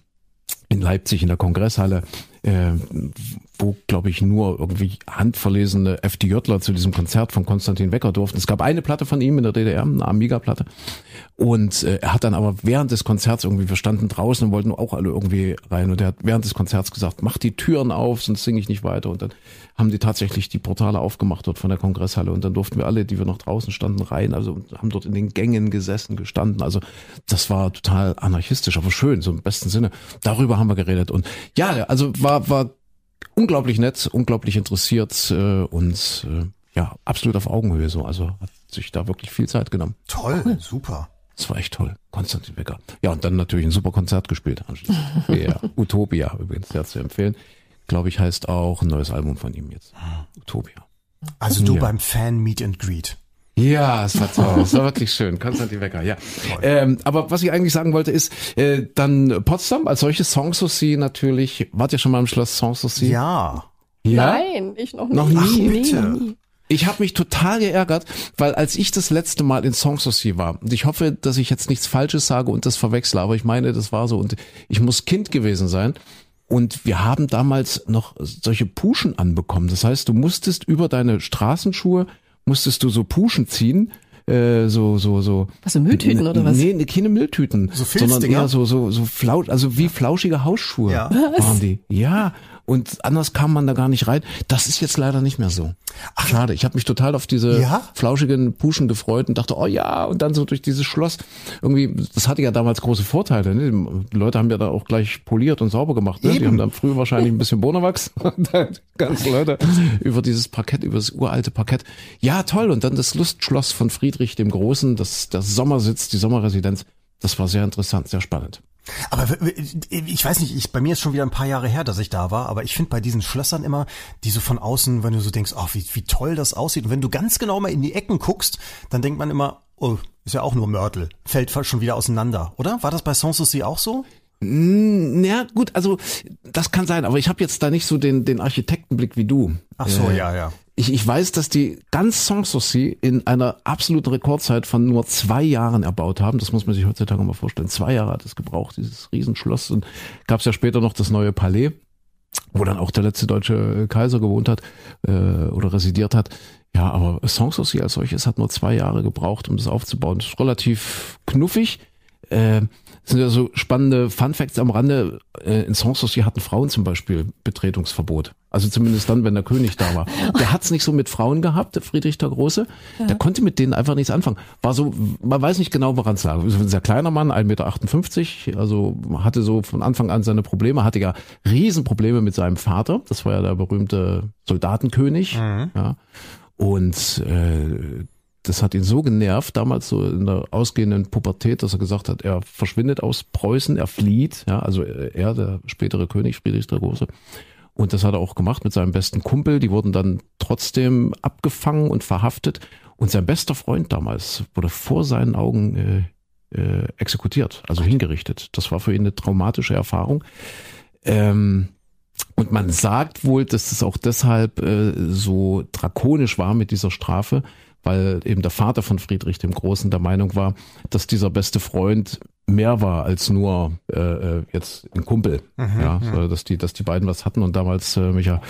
in Leipzig in der Kongresshalle, äh, wo, glaube ich, nur irgendwie handverlesene FDJler zu diesem Konzert von Konstantin Wecker durften. Es gab eine Platte von ihm in der DDR, eine Amiga-Platte. Und äh, er hat dann aber während des Konzerts irgendwie, wir standen draußen und wollten auch alle irgendwie rein. Und er hat während des Konzerts gesagt, mach die Türen auf, sonst singe ich nicht weiter. Und dann haben die tatsächlich die Portale aufgemacht dort von der Kongresshalle. Und dann durften wir alle, die wir noch draußen standen, rein. Also haben dort in den Gängen gesessen, gestanden. Also das war total anarchistisch, aber schön, so im besten Sinne. Darüber haben wir geredet. Und ja, also war, war unglaublich nett, unglaublich interessiert äh, und äh, ja, absolut auf Augenhöhe so. Also hat sich da wirklich viel Zeit genommen. Toll, super. Das war echt toll. Konstantin Becker. Ja, und dann natürlich ein super Konzert gespielt. anschließend. (laughs) ja, Utopia übrigens, sehr zu empfehlen. Glaube ich, heißt auch ein neues Album von ihm jetzt. Utopia. Also du Ja. beim Fan Meet and Greet. Ja, es war toll. Es war wirklich schön. Konstantin Wecker, ja. Ähm, aber was ich eigentlich sagen wollte ist, äh, dann Potsdam als solches Sanssouci natürlich. Wart ihr schon mal im Schloss Sanssouci? Ja. Ja? Nein, ich noch nicht. Noch nie? Ach, noch nie. Ich habe mich total geärgert, weil als ich das letzte Mal in Sanssouci war, und ich hoffe, dass ich jetzt nichts Falsches sage und das verwechsle, aber ich meine, das war so und ich muss Kind gewesen sein. Und wir haben damals noch solche Puschen anbekommen. Das heißt, du musstest über deine Straßenschuhe, musstest du so Puschen ziehen, äh, so, so, so. Was, so Mülltüten oder was? Nee, keine Mülltüten. So sondern Filzdinger? eher so, so, so flausch, also wie flauschige Hausschuhe Ja. waren die. Ja. Und anders kam man da gar nicht rein. Das ist jetzt leider nicht mehr so. Schade. Ich habe mich total auf diese Ja? flauschigen Puschen gefreut und dachte, oh ja, und dann so durch dieses Schloss. Irgendwie, das hatte ja damals große Vorteile. Ne? Die Leute haben ja da auch gleich poliert und sauber gemacht. Ne? Die haben dann früher wahrscheinlich ein bisschen Bonawachs (laughs) und dann ganz Leute über dieses Parkett, über das uralte Parkett. Ja, toll. Und dann das Lustschloss von Friedrich dem Großen, das, das Sommersitz, die Sommerresidenz. Das war sehr interessant, sehr spannend. Aber ich weiß nicht, ich, bei mir ist schon wieder ein paar Jahre her, dass ich da war, aber ich finde bei diesen Schlössern immer, die so von außen, wenn du so denkst, ach, wie, wie toll das aussieht. Und wenn du ganz genau mal in die Ecken guckst, dann denkt man immer, oh, ist ja auch nur Mörtel. Fällt schon wieder auseinander, oder? War das bei Sanssouci auch so? Ja, gut, also das kann sein, aber ich habe jetzt da nicht so den, den Architektenblick wie du. Ach so, ja, ja. Ich, ich weiß, dass die ganz Sanssouci in einer absoluten Rekordzeit von nur zwei Jahren erbaut haben. Das muss man sich heutzutage mal vorstellen. Zwei Jahre hat es gebraucht, dieses Riesenschloss. Und gab es ja später noch das neue Palais, wo dann auch der letzte deutsche Kaiser gewohnt hat äh, oder residiert hat. Ja, aber Sanssouci als solches hat nur zwei Jahre gebraucht, um das aufzubauen. Das ist relativ knuffig. Äh, sind ja so spannende Fun Facts am Rande. Äh, in Sanssouci hatten Frauen zum Beispiel Betretungsverbot. Also zumindest dann, wenn der König da war. Der hat's nicht so mit Frauen gehabt, der Friedrich der Große. Der konnte mit denen einfach nichts anfangen. War so, man weiß nicht genau, woran es lag. Ein sehr kleiner Mann, 1,58 Meter, also hatte so von Anfang an seine Probleme, hatte ja Riesenprobleme mit seinem Vater. Das war ja der berühmte Soldatenkönig. Ja. Und äh, das hat ihn so genervt, damals so in der ausgehenden Pubertät, dass er gesagt hat, er verschwindet aus Preußen, er flieht, ja, also er, der spätere König, Friedrich der Große. Und das hat er auch gemacht mit seinem besten Kumpel. Die wurden dann trotzdem abgefangen und verhaftet. Und sein bester Freund damals wurde vor seinen Augen äh, äh, exekutiert, also hingerichtet. Das war für ihn eine traumatische Erfahrung. Ähm, und man sagt wohl, dass es auch deshalb äh, so drakonisch war mit dieser Strafe, weil eben der Vater von Friedrich dem Großen der Meinung war, dass dieser beste Freund mehr war als nur äh, äh, jetzt ein Kumpel. ja, so, dass die, dass die beiden was hatten und damals äh, Micha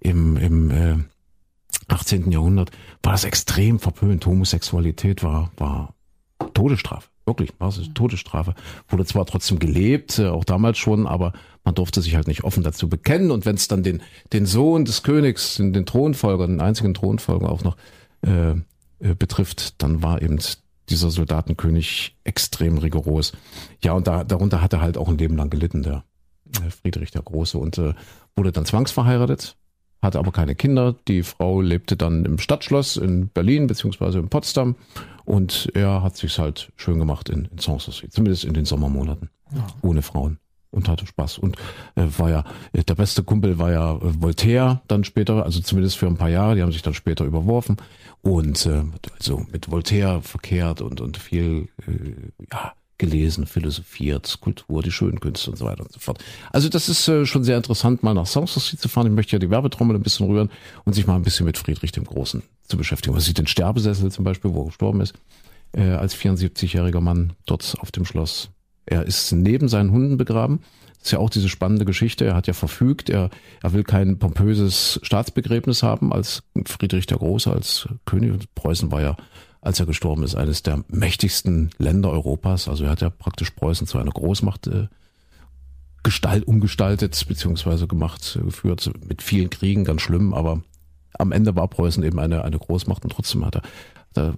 im, im äh, 18. Jahrhundert war das extrem verpönt. Homosexualität war, war Todesstrafe. Wirklich, war es Todesstrafe. Wurde zwar trotzdem gelebt, äh, auch damals schon, aber man durfte sich halt nicht offen dazu bekennen. Und wenn es dann den, den Sohn des Königs, den, den Thronfolger, den einzigen Thronfolger auch noch äh, äh, betrifft, dann war eben dieser Soldatenkönig extrem rigoros. Ja, und da, darunter hat er halt auch ein Leben lang gelitten, der äh, Friedrich der Große, und äh, wurde dann zwangsverheiratet, hatte aber keine Kinder. Die Frau lebte dann im Stadtschloss in Berlin beziehungsweise in Potsdam und er hat sich's halt schön gemacht in, in Sanssouci, zumindest in den Sommermonaten, ohne Frauen und hatte Spaß und äh, war ja äh, der beste Kumpel war ja äh, Voltaire dann später, also zumindest für ein paar Jahre. Die haben sich dann später überworfen und äh, also mit Voltaire verkehrt und und viel äh, ja gelesen, philosophiert, Kultur, die schönen Künste und so weiter und so fort. Also das ist äh, schon sehr interessant, mal nach Sanssouci zu fahren. Ich möchte ja die Werbetrommel ein bisschen rühren und sich mal ein bisschen mit Friedrich dem Großen zu beschäftigen. Man sieht den Sterbesessel zum Beispiel, wo er gestorben ist, äh, als 74-jähriger Mann dort auf dem Schloss. Er ist neben seinen Hunden begraben. Das ist ja auch diese spannende Geschichte. Er hat ja verfügt, er, er will kein pompöses Staatsbegräbnis haben als Friedrich der Große, als König. Preußen war ja, als er gestorben ist, eines der mächtigsten Länder Europas. Also er hat ja praktisch Preußen zu einer Großmacht äh, gestalt, umgestaltet, beziehungsweise gemacht, äh, geführt, mit vielen Kriegen, ganz schlimm, aber am Ende war Preußen eben eine, eine Großmacht und trotzdem hat er,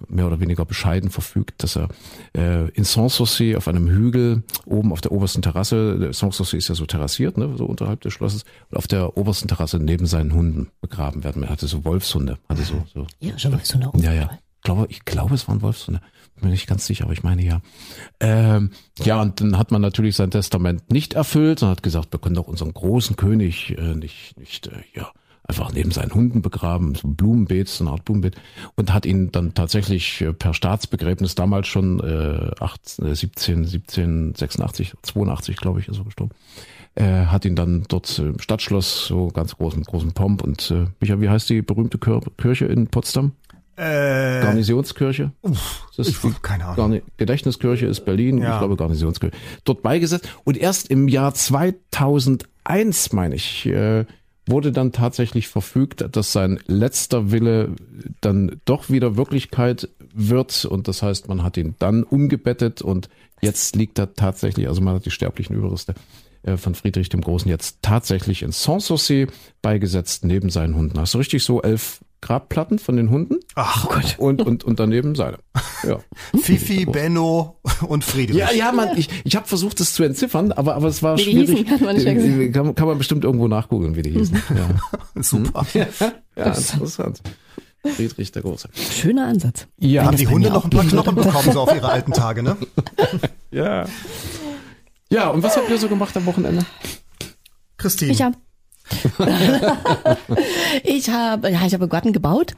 mehr oder weniger bescheiden verfügt, dass er äh, in Sanssouci auf einem Hügel oben auf der obersten Terrasse, Sanssouci ist ja so terrassiert, ne, so unterhalb des Schlosses, und auf der obersten Terrasse neben seinen Hunden begraben werden. Er hatte so Wolfshunde, hatte so, so Ja, schon mal so eine ja, ja. Ich glaube, ich glaube, es waren Wolfshunde. Bin mir nicht ganz sicher, aber ich meine ja. Ähm, ja, und dann hat man natürlich sein Testament nicht erfüllt und hat gesagt, wir können doch unseren großen König äh, nicht, nicht äh, ja, einfach neben seinen Hunden begraben, so ein Blumenbeet, so eine Art Blumenbeet, und hat ihn dann tatsächlich äh, per Staatsbegräbnis damals schon äh, 18, äh, 17, 17, 86, 82, glaube ich, ist er gestorben. Äh, hat ihn dann dort im Stadtschloss so ganz großen großen Pomp und äh, Micha, wie heißt die berühmte Kir Kirche in Potsdam? Äh, Garnisonskirche. Das ich, die keine Ahnung. Garni Gedächtniskirche ist Berlin, Ja. ich glaube Garnisonskirche. Dort beigesetzt und erst im Jahr 2001, meine ich, äh, wurde dann tatsächlich verfügt, dass sein letzter Wille dann doch wieder Wirklichkeit wird und das heißt, man hat ihn dann umgebettet und jetzt liegt er tatsächlich, also man hat die sterblichen Überreste äh, von Friedrich dem Großen jetzt tatsächlich in Sanssouci beigesetzt neben seinen Hunden. Hast du richtig so elf Grabplatten von den Hunden? Ach Gott. und, und, und daneben seine. Ja. (laughs) Fifi, Benno und Friedrich. Ja, ja, man, ich, ich habe versucht, das zu entziffern, aber, aber es war Wie die schwierig. hießen, hat man nicht gesehen. kann, kann man bestimmt irgendwo nachgoogeln, wie die hießen. (laughs) Ja, Super. ja interessant. Friedrich der Große. Schöner Ansatz. Ja, Haben die Hunde noch ein paar Knochen bekommen, so auf ihre alten Tage, ne? (laughs) ja. Ja, und was habt ihr so gemacht am Wochenende? Christine. Ich habe (laughs) ich habe ja, ich habe einen Garten gebaut.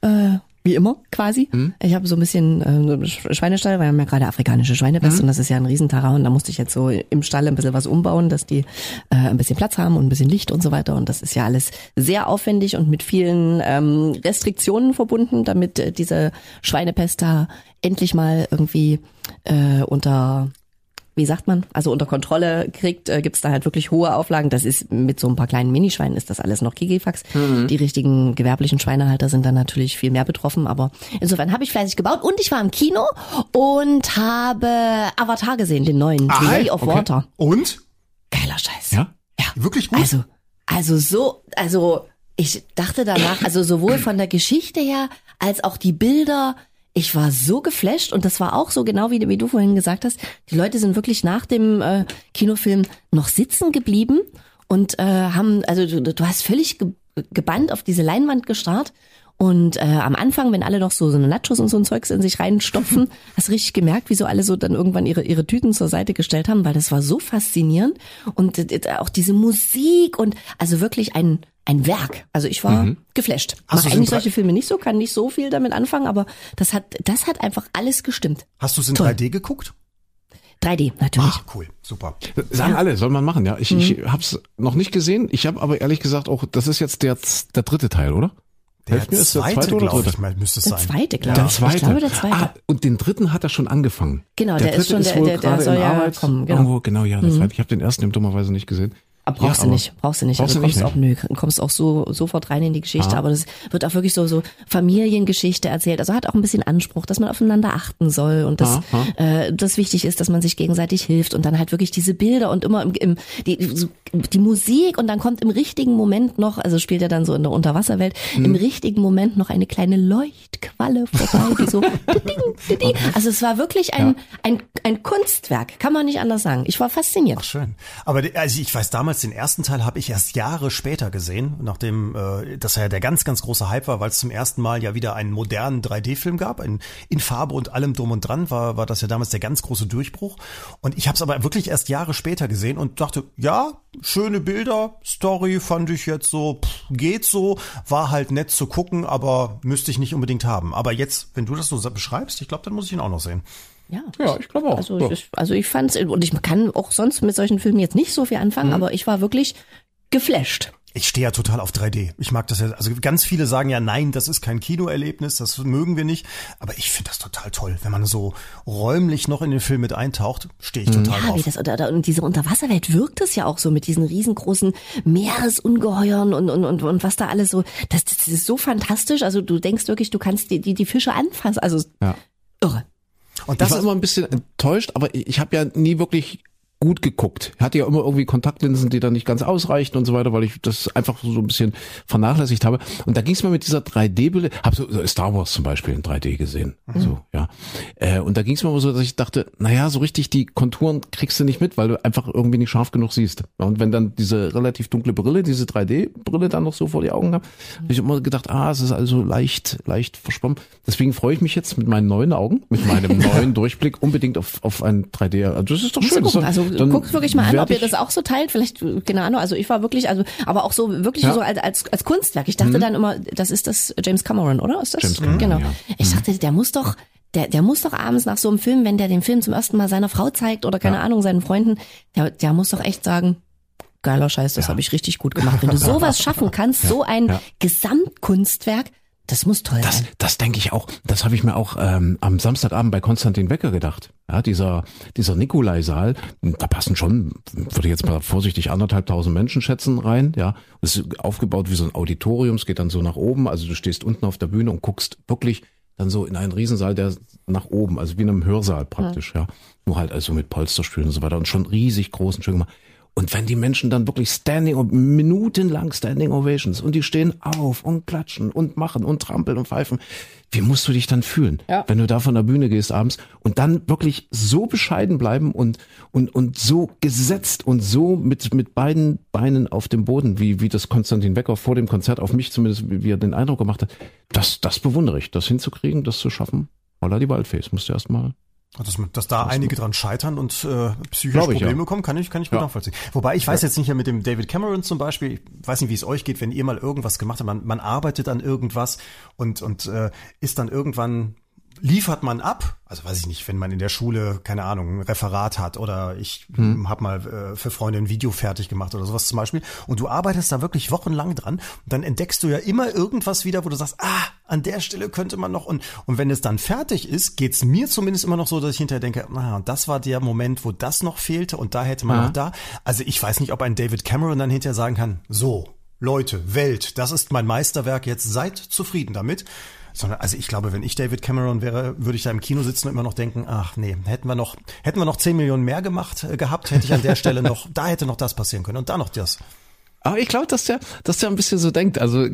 Äh, wie immer quasi. Ich habe so ein bisschen äh, Sch- Schweinestall, weil wir haben ja gerade afrikanische Schweinepest und das ist ja ein Riesenterrain. Da musste ich jetzt so im Stall ein bisschen was umbauen, dass die äh, ein bisschen Platz haben und ein bisschen Licht und so weiter. Und das ist ja alles sehr aufwendig und mit vielen ähm, Restriktionen verbunden, damit äh, diese Schweinepest da endlich mal irgendwie äh, unter wie sagt man, also unter Kontrolle kriegt, äh, gibt's da halt wirklich hohe Auflagen. Das ist mit so ein paar kleinen Minischweinen ist das alles noch Gigifax. Die richtigen gewerblichen Schweinehalter sind dann natürlich viel mehr betroffen, aber insofern habe ich fleißig gebaut und ich war im Kino und habe Avatar gesehen, den neuen, Ah, Way of okay. Water. Und? Geiler Scheiß. Ja? Ja. Wirklich gut? Also, also so, also ich dachte danach, also sowohl von der Geschichte her als auch die Bilder, ich war so geflasht und das war auch so genau wie, wie du vorhin gesagt hast. Die Leute sind wirklich nach dem äh, Kinofilm noch sitzen geblieben und äh, haben, also du, du hast völlig ge gebannt auf diese Leinwand gestarrt. Und äh, am Anfang, wenn alle noch so, so Nachos und so ein Zeugs in sich reinstopfen, (laughs) hast du richtig gemerkt, wie so alle so dann irgendwann ihre, ihre Tüten zur Seite gestellt haben, weil das war so faszinierend. Und äh, auch diese Musik und also wirklich ein, ein Werk. Also ich war geflasht. Hast Mach du eigentlich solche Filme nicht so, kann nicht so viel damit anfangen, aber das hat, das hat einfach alles gestimmt. Hast du es in Toll. 3D geguckt? 3D natürlich. Ah, cool. Super. Sagen alle, soll man machen, ja. Ich, Mhm. ich hab's noch nicht gesehen. Ich habe aber ehrlich gesagt auch, das ist jetzt der, der dritte Teil, oder? Der Helft mir, ist der zweite, zweite oder glaube dritte? ich mal, müsste es Der sein. zweite, glaube Der ich. zweite. Ich glaube, der zweite. Ah, und den dritten hat er schon angefangen. Genau, der ist dritte schon- der- wohl der- der gerade soll in ja Arbeit. kommen, genau. Irgendwo, genau, ja. Der zweite. Ich habe den ersten eben dummerweise nicht gesehen. Aber brauchst Ja, du aber- nicht, brauchst du nicht. Brauchst also du nicht, kommst ne? auch nö, kommst auch so sofort rein in die Geschichte, Ah. aber das wird auch wirklich so so Familiengeschichte erzählt. Also hat auch ein bisschen Anspruch, dass man aufeinander achten soll und dass Ah, äh, das wichtig ist, dass man sich gegenseitig hilft und dann halt wirklich diese Bilder und immer im, im die, so, die Musik und dann kommt im richtigen Moment noch, also spielt er dann so in der Unterwasserwelt, Hm. im richtigen Moment noch eine kleine Leuchtqualle vorbei, die so. (laughs) Also es war wirklich ein, ein ein Kunstwerk, kann man nicht anders sagen. Ich war fasziniert. Ach, schön. Aber also ich weiß damals, den ersten Teil habe ich erst Jahre später gesehen, nachdem äh, das ja der ganz, ganz große Hype war, weil es zum ersten Mal ja wieder einen modernen 3D-Film gab, in, in Farbe und allem drum und dran, war, war das ja damals der ganz große Durchbruch. Und ich habe es aber wirklich erst Jahre später gesehen und dachte, ja, schöne Bilder, Story fand ich jetzt so, pff, geht so, war halt nett zu gucken, aber müsste ich nicht unbedingt haben. Aber jetzt, wenn du das so beschreibst, ich glaube, dann muss ich ihn auch noch sehen. Ja. Ja, ich glaube auch. Also, Ja. ich, also ich fand's, und ich kann auch sonst mit solchen Filmen jetzt nicht so viel Mhm. anfangen, aber ich war wirklich geflasht. Ich stehe ja total auf 3D. Ich mag das ja. Also ganz viele sagen ja, nein, das ist kein Kinoerlebnis, das mögen wir nicht. Aber ich finde das total toll, wenn man so räumlich noch in den Film mit eintaucht, stehe ich total Ja, wie drauf. das, oder, oder, und diese Unterwasserwelt wirkt es ja auch so mit diesen riesengroßen Meeresungeheuern und, und, und, und was da alles so, das, das ist so fantastisch. Also du denkst wirklich, du kannst die, die, die Fische anfassen. Also Ja. irre. Und das ist immer ein bisschen enttäuscht, aber ich habe ja nie wirklich gut geguckt. Ich hatte ja immer irgendwie Kontaktlinsen, die dann nicht ganz ausreichten und so weiter, weil ich das einfach so ein bisschen vernachlässigt habe. Und da ging es mir mit dieser 3D-Bilder, habe so Star Wars zum Beispiel in 3D gesehen. So, ja. Äh, und da ging es mir so, dass ich dachte, naja, so richtig die Konturen kriegst du nicht mit, weil du einfach irgendwie nicht scharf genug siehst. Und wenn dann diese relativ dunkle Brille, diese 3D-Brille dann noch so vor die Augen habe, habe ich immer gedacht, ah, es ist also leicht, leicht verschwommen. Deswegen freue ich mich jetzt mit meinen neuen Augen, mit meinem (laughs) neuen Durchblick unbedingt auf, auf ein 3D. Also das ist doch schön. Also Dann guckt wirklich mal an, ob ihr das auch so teilt. Vielleicht, keine Ahnung, also ich war wirklich, also, aber auch so, wirklich Ja. Mhm. so als, als, als Kunstwerk. Ich dachte dann immer, das ist das James Cameron, oder? Ist das? James Cameron, genau. ja. Mhm. Ich dachte, der muss doch, der, der muss doch abends nach so einem Film, wenn der den Film zum ersten Mal seiner Frau zeigt oder keine Ahnung, seinen Freunden, der, der muss doch echt sagen, geiler Scheiß, das habe ich richtig gut gemacht. Wenn du (laughs) sowas schaffen kannst, so ein Ja. Gesamtkunstwerk, das muss toll Das, sein. das denke ich auch. Das habe ich mir auch ähm, am Samstagabend bei Konstantin Wecker gedacht. Ja, dieser, dieser Nikolai-Saal, da passen schon, würde ich jetzt mal vorsichtig anderthalbtausend Menschen schätzen rein. Ja, es ist aufgebaut wie so ein Auditorium. Es geht dann so nach oben. Also du stehst unten auf der Bühne und guckst wirklich dann so in einen Riesensaal, der nach oben, also wie in einem Hörsaal praktisch. Ja, nur halt also mit Polsterstühlen und so weiter und schon riesig großen schön gemacht. Und wenn die Menschen dann wirklich standing, minutenlang standing ovations und die stehen auf und klatschen und machen und trampeln und pfeifen, wie musst du dich dann fühlen, Ja. wenn du da von der Bühne gehst abends und dann wirklich so bescheiden bleiben und, und, und so gesetzt und so mit, mit beiden Beinen auf dem Boden, wie, wie das Konstantin Wecker vor dem Konzert auf mich zumindest, wie, er den Eindruck gemacht hat, das, das bewundere ich, das hinzukriegen, das zu schaffen. Holla die Waldfee, musst du erstmal Dass, dass da einige dran scheitern und äh, psychische ich, Probleme ja. kommen, kann ich, kann ich gut Ja. nachvollziehen. Wobei ich weiß jetzt nicht ja mit dem David Cameron zum Beispiel, ich weiß nicht, wie es euch geht, wenn ihr mal irgendwas gemacht habt, man, man arbeitet an irgendwas und, und äh, ist dann irgendwann liefert man ab, also weiß ich nicht, wenn man in der Schule, keine Ahnung, ein Referat hat oder ich hm. habe mal äh, für Freunde ein Video fertig gemacht oder sowas zum Beispiel und du arbeitest da wirklich wochenlang dran und dann entdeckst du ja immer irgendwas wieder, wo du sagst, ah, an der Stelle könnte man noch und, und wenn es dann fertig ist, geht's mir zumindest immer noch so, dass ich hinterher denke, ah, das war der Moment, wo das noch fehlte und da hätte man Ja. noch da. Also ich weiß nicht, ob ein David Cameron dann hinterher sagen kann, so, Leute, Welt, das ist mein Meisterwerk, jetzt seid zufrieden damit. Sondern, also ich glaube, wenn ich David Cameron wäre, würde ich da im Kino sitzen und immer noch denken, ach nee, hätten wir noch, hätten wir noch 10 Millionen mehr gemacht, äh, gehabt, hätte ich an der Stelle noch, (laughs) da hätte noch das passieren können und da noch das. Aber ich glaube, dass der, dass der ein bisschen so denkt. Also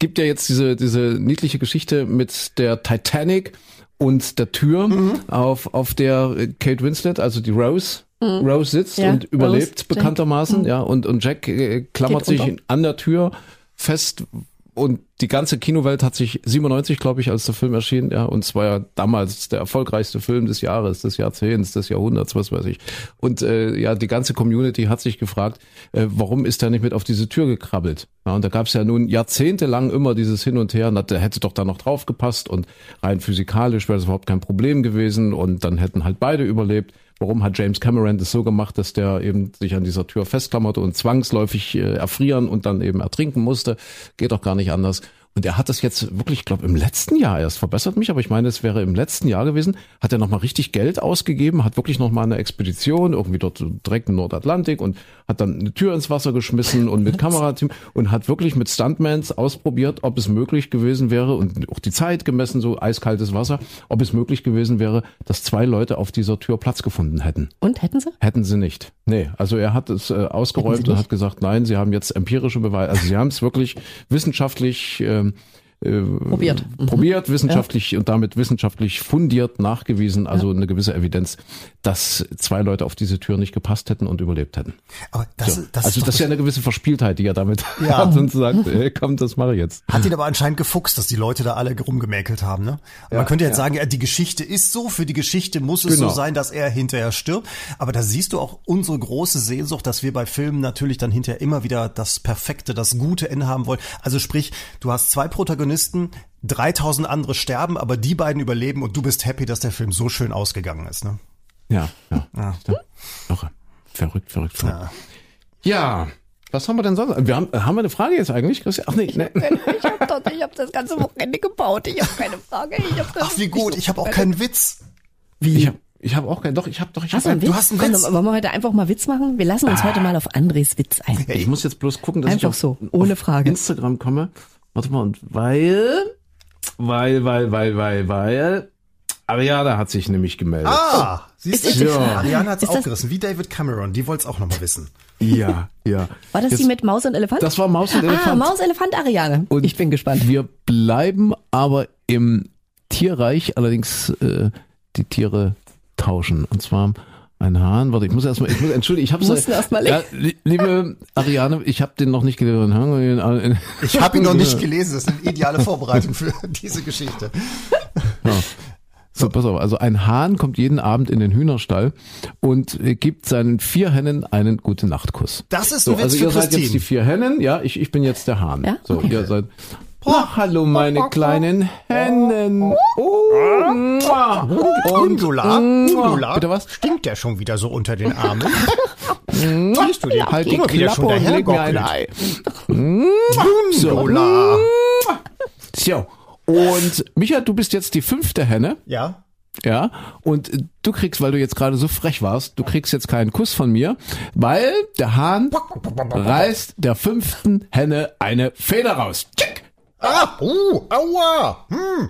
gibt ja jetzt diese, diese niedliche Geschichte mit der Titanic und der Tür, auf, auf der Kate Winslet, also die Rose, Rose sitzt Ja, und überlebt Rose, Jack. bekanntermaßen, ja, und, und Jack äh, klammert Geht sich runter. in- an der Tür fest und die ganze Kinowelt hat sich 97, glaube ich, als der Film erschien, ja, und es war ja damals der erfolgreichste Film des Jahres, des Jahrzehnts, des Jahrhunderts, was weiß ich. Und äh, ja, die ganze Community hat sich gefragt, äh, warum ist er nicht mit auf diese Tür gekrabbelt? Ja, und da gab es ja nun jahrzehntelang immer dieses Hin und Her, und da hätte doch da noch drauf gepasst und rein physikalisch wäre das überhaupt kein Problem gewesen und dann hätten halt beide überlebt. Warum hat James Cameron das so gemacht, dass der eben sich an dieser Tür festklammerte und zwangsläufig äh, erfrieren und dann eben ertrinken musste? Geht doch gar nicht anders. Und er hat das jetzt wirklich, ich glaube, im letzten Jahr erst verbessert mich, aber ich meine, es wäre im letzten Jahr gewesen, hat er nochmal richtig Geld ausgegeben, hat wirklich nochmal eine Expedition, irgendwie dort direkt im Nordatlantik und hat dann eine Tür ins Wasser geschmissen und mit (laughs) Kamerateam und hat wirklich mit Stuntmans ausprobiert, ob es möglich gewesen wäre und auch die Zeit gemessen, so eiskaltes Wasser, ob es möglich gewesen wäre, dass zwei Leute auf dieser Tür Platz gefunden hätten. Und hätten sie? Hätten sie nicht. Nee, also er hat es äh, ausgeräumt und hat gesagt, nein, sie haben jetzt empirische Beweise, also sie haben es wirklich wissenschaftlich ähm, äh, Probiert. Mhm. probiert, wissenschaftlich und damit wissenschaftlich fundiert nachgewiesen, also eine gewisse Evidenz, dass zwei Leute auf diese Tür nicht gepasst hätten und überlebt hätten. Aber das, So. das also ist das ist doch ja eine gewisse Verspieltheit, die er damit (laughs) Ja. hat und sagt, ey, komm, das mache ich jetzt. Hat ihn aber anscheinend gefuchst, dass die Leute da alle rumgemäkelt haben. Ne? Man könnte jetzt sagen, ja, die Geschichte ist so, für die Geschichte muss es Genau. so sein, dass er hinterher stirbt. Aber da siehst du auch unsere große Sehnsucht, dass wir bei Filmen natürlich dann hinterher immer wieder das perfekte, das gute Ende haben wollen. Also sprich, du hast zwei Protagonisten, 3000 andere sterben, aber die beiden überleben und du bist happy, dass der Film so schön ausgegangen ist. Ne? Ja, ja. Ja. Irre. Verrückt, verrückt, verrückt. Ja. Was haben wir denn sonst? Wir haben, haben wir eine Frage jetzt eigentlich, Christian? Ach nee, nee. Ich hab, doch, ich hab das ganze Wochenende gebaut. Ich habe keine Frage. Ich hab das Ach, wie gut, ich habe auch keinen Witz. Ich habe ich hab auch kein, doch, ich habe doch, ich Hast habe du einen Witz? du hast einen Witz? wollen wir heute einfach mal Witz machen? Wir lassen uns heute mal auf Andres Witz ein. Ich muss jetzt bloß gucken, dass Einfach ich auf, so, ohne auf Frage. Instagram komme. Warte mal, und weil, weil, weil, weil, weil, weil, Ariana hat sich nämlich gemeldet. Ah, siehst Ist- du? Ja. Ariane hat's Ist das- aufgerissen, wie David Cameron. Die wollte es auch nochmal wissen. Ja, ja. War das Jetzt- die mit Maus und Elefant? Das war Maus und Ah, Elefant. Maus, Elefant, Ariane. Und ich bin gespannt. Wir bleiben aber im Tierreich, allerdings äh, die Tiere tauschen. Und zwar ein Hahn. Warte, ich muss erstmal, ich muss, entschuldigen, ich habe Mussten erst mal ja, li- Liebe Ariane, ich habe den noch nicht gelesen. Ich habe ihn noch nicht (laughs) gelesen. Das ist eine ideale Vorbereitung für diese Geschichte. So, pass auf, also ein Hahn kommt jeden Abend in den Hühnerstall und gibt seinen vier Hennen einen gute Nachtkuss. Das ist So, ein Witz also für ihr seid jetzt die vier Hennen, ja, ich, ich bin jetzt der Hahn. Ja? So, Okay. ihr seid. Na, hallo meine kleinen Hennen. Oh, mua. und Gundula, mua. Gundula, Bitte was? stinkt der schon wieder so unter den Armen? Siehst du den? Halt die Klappe schon und leg mir ein. Ei. Gundula. So. Und Micha, du bist jetzt die fünfte Henne. Ja? Ja, und du kriegst, weil du jetzt gerade so frech warst, du kriegst jetzt keinen Kuss von mir, weil der Hahn reißt der fünften Henne eine Feder raus. Tschick. Ah, uh, aua. Hm.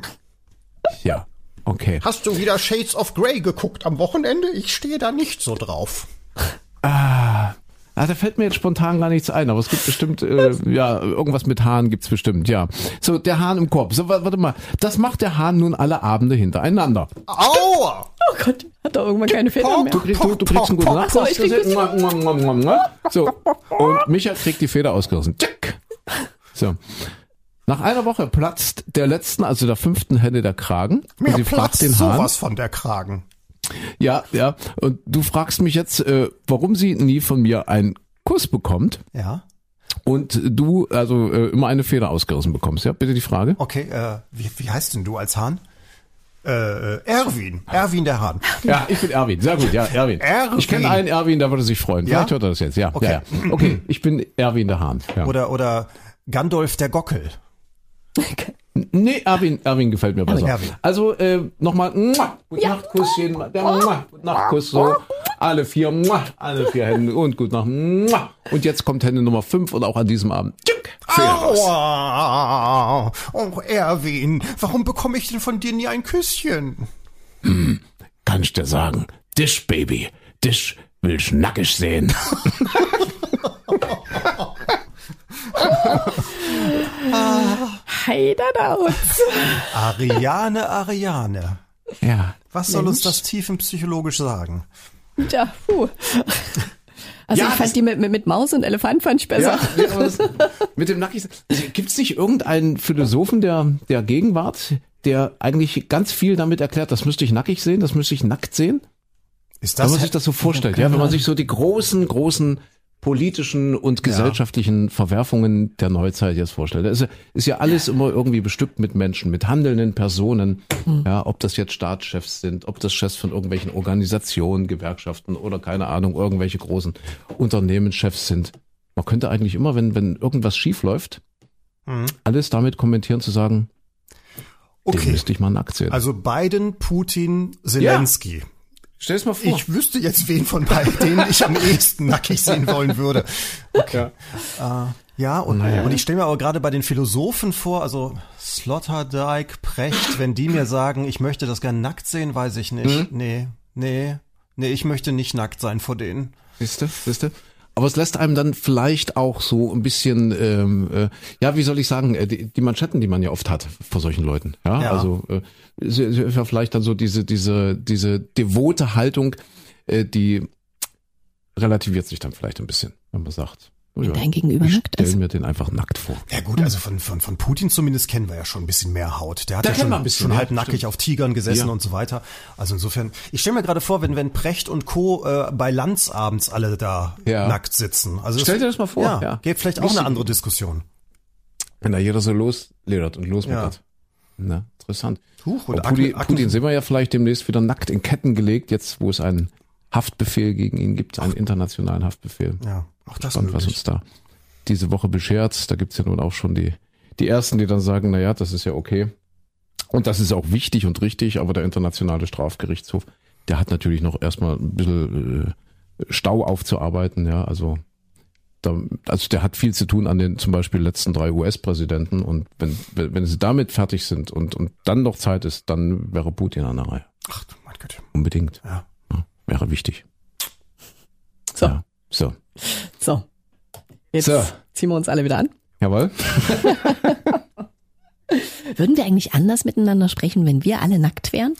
Ja, okay. Hast du wieder Shades of Grey geguckt am Wochenende? Ich stehe da nicht so drauf. Ah, da fällt mir jetzt spontan gar nichts ein, aber es gibt bestimmt, äh, ja, irgendwas mit Hahn gibt's bestimmt, ja. So, der Hahn im Korb. So, wa- warte mal, das macht der Hahn nun alle Abende hintereinander. Aua! Oh Gott, hat doch irgendwann keine Federn mehr. Du kriegst, du, du kriegst einen guten mua. So, und Micha kriegt die Feder ausgerissen. Tschick. So. Nach einer Woche platzt der letzten, also der fünften Henne der Kragen. Und Mir sie fragt platzt den Hahn. sowas von der Kragen. Ja, ja. Und du fragst mich jetzt, äh, warum sie nie von mir einen Kuss bekommt Ja? und du also äh, immer eine Feder ausgerissen bekommst. Ja, bitte die Frage. Okay, äh, wie, wie heißt denn du als Hahn? Äh, äh, Erwin. Erwin der Hahn. Ja, ich bin Erwin. Sehr gut, ja, Erwin. Erwin. Ich kenne einen Erwin, der würde sich freuen. Ja? Vielleicht hört er das jetzt. Ja, Okay. ja, ja. Okay, ich bin Erwin der Hahn. Ja. Oder, oder Gandalf der Gockel. Nee, Erwin, Erwin gefällt mir besser. Erwin. Also äh, nochmal, gute Nacht, Kusschen, der muah, gute Nacht, Kuss, so. Alle vier, muah, alle vier Hände und gut Nacht. Und jetzt kommt Hände Nummer fünf und auch an diesem Abend. Aua! Oh, Erwin, warum bekomme ich denn von dir nie ein Küsschen? Kann ich dir sagen, dich, Baby, dich will ich nackig sehen. (laughs) (laughs) Heiderdauz. (laughs) Ariane, Ariane. ja. Was soll uns das tiefenpsychologisch sagen? Tja, puh. Also Ja, ich das- fand die mit, mit, mit Maus und Elefant fand ich besser. Ja, aber das, mit dem nackig. Gibt es nicht irgendeinen Philosophen der, der Gegenwart, der eigentlich ganz viel damit erklärt, das müsste ich nackig sehen, das müsste ich nackt sehen? Ist Wenn man sich das so vorstellt, ja, wenn man sich so die großen, großen politischen und gesellschaftlichen Verwerfungen der Neuzeit jetzt vorstellt. Da ist ja, ist ja alles immer irgendwie bestückt mit Menschen, mit handelnden Personen, ja, ob das jetzt Staatschefs sind, ob das Chefs von irgendwelchen Organisationen, Gewerkschaften oder keine Ahnung, irgendwelche großen Unternehmenschefs sind. Man könnte eigentlich immer, wenn, wenn irgendwas schief läuft, alles damit kommentieren zu sagen, Okay. müsste ich mal nackt sehen. Also Biden, Putin, Zelensky. Stell es mal vor. Ich wüsste jetzt, wen von beiden denen ich am ehesten nackig sehen wollen würde. Okay. Ja, äh, ja und, und ich stelle mir aber gerade bei den Philosophen vor, also Sloterdijk, Precht, wenn die mir sagen, ich möchte das gern nackt sehen, weiß ich nicht. Nee, nee, nee, ich möchte nicht nackt sein vor denen. Siehste, siehste. Aber es lässt einem dann vielleicht auch so ein bisschen, ähm, äh, ja, wie soll ich sagen, äh, die, die Manschetten, die man ja oft hat vor solchen Leuten. Ja, Ja. also äh, ist ja- ist ja vielleicht dann so diese, diese, diese devote Haltung, äh, die relativiert sich dann vielleicht ein bisschen, wenn man sagt, ja, dein Gegenüber ich nackt stell ist. mir den einfach nackt vor. Ja gut, also von, von, von Putin zumindest kennen wir ja schon ein bisschen mehr Haut. Der hat Da ja schon, ein bisschen, schon halb nackig stimmt. auf Tigern gesessen Ja. und so weiter. Also insofern, ich stelle mir gerade vor, wenn, wenn Precht und Co. Äh, bei Lanz abends alle da Ja. nackt sitzen. Also Stell dir das mal vor, Ja, ja. geht vielleicht auch eine andere Diskussion. Wenn da jeder so losledert und losmeckert. Na, interessant. Huch, und Putin, Putin sehen wir ja vielleicht demnächst wieder nackt in Ketten gelegt, jetzt wo es einen Haftbefehl gegen ihn gibt, einen internationalen Haftbefehl. Ja, auch das Spannend, was uns da diese Woche beschert. Da gibt's ja nun auch schon die, die Ersten, die dann sagen, na ja, das ist ja okay. Und das ist auch wichtig und richtig, aber der internationale Strafgerichtshof, der hat natürlich noch erstmal ein bisschen äh, Stau aufzuarbeiten, ja, also da, also der hat viel zu tun an den zum Beispiel letzten drei US-Präsidenten und wenn, wenn, wenn sie damit fertig sind und, und dann noch Zeit ist, dann wäre Putin an der Reihe. Ach du mein Gott. Unbedingt. Ja. Ja, wäre wichtig. So, Ja. Jetzt So. ziehen wir uns alle wieder an. Jawohl. (laughs) Würden wir eigentlich anders miteinander sprechen, wenn wir alle nackt wären?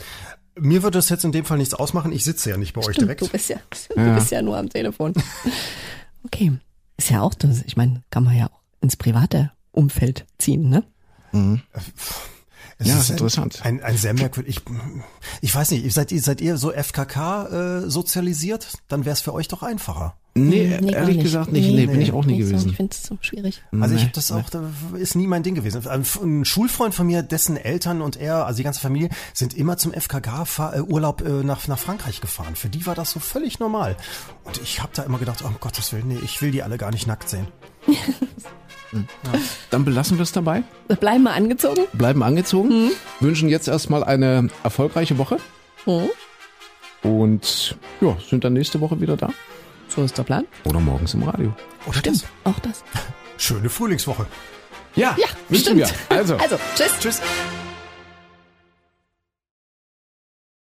Mir würde das jetzt in dem Fall nichts ausmachen. Ich sitze ja nicht bei euch direkt. Du bist ja, (laughs) du bist ja nur am Telefon. (laughs) Okay. Ist ja auch das. Ich meine, kann man ja auch ins private Umfeld ziehen, ne? Es Ja, ist ist interessant. Ein, ein sehr merkwürdig. Ich, ich weiß nicht, seid ihr, seid ihr so FKK äh, sozialisiert? Dann wäre es für euch doch einfacher. Nee, Nee, ehrlich nicht. gesagt nicht. Nee, bin ich auch nie Nicht so. Ich gewesen. finde es so schwierig. Also ich Nee, habe das auch, da ist nie mein Ding gewesen. Ein, ein Schulfreund von mir, dessen Eltern und er, also die ganze Familie, sind immer zum FKK-Urlaub äh, nach, nach Frankreich gefahren. Für die war das so völlig normal. Und ich habe da immer gedacht, oh, um Gottes Willen, nee, ich will die alle gar nicht nackt sehen. (laughs) Dann belassen wir es dabei, Wir bleiben mal angezogen. bleiben angezogen, wünschen jetzt erstmal eine erfolgreiche Woche Mhm. und ja, sind dann nächste Woche wieder da So ist der Plan. oder morgens im Radio. Oder das? Auch das. Schöne Frühlingswoche. Ja, Ja, wünschen stimmt. wir. Also, Also, tschüss. Tschüss.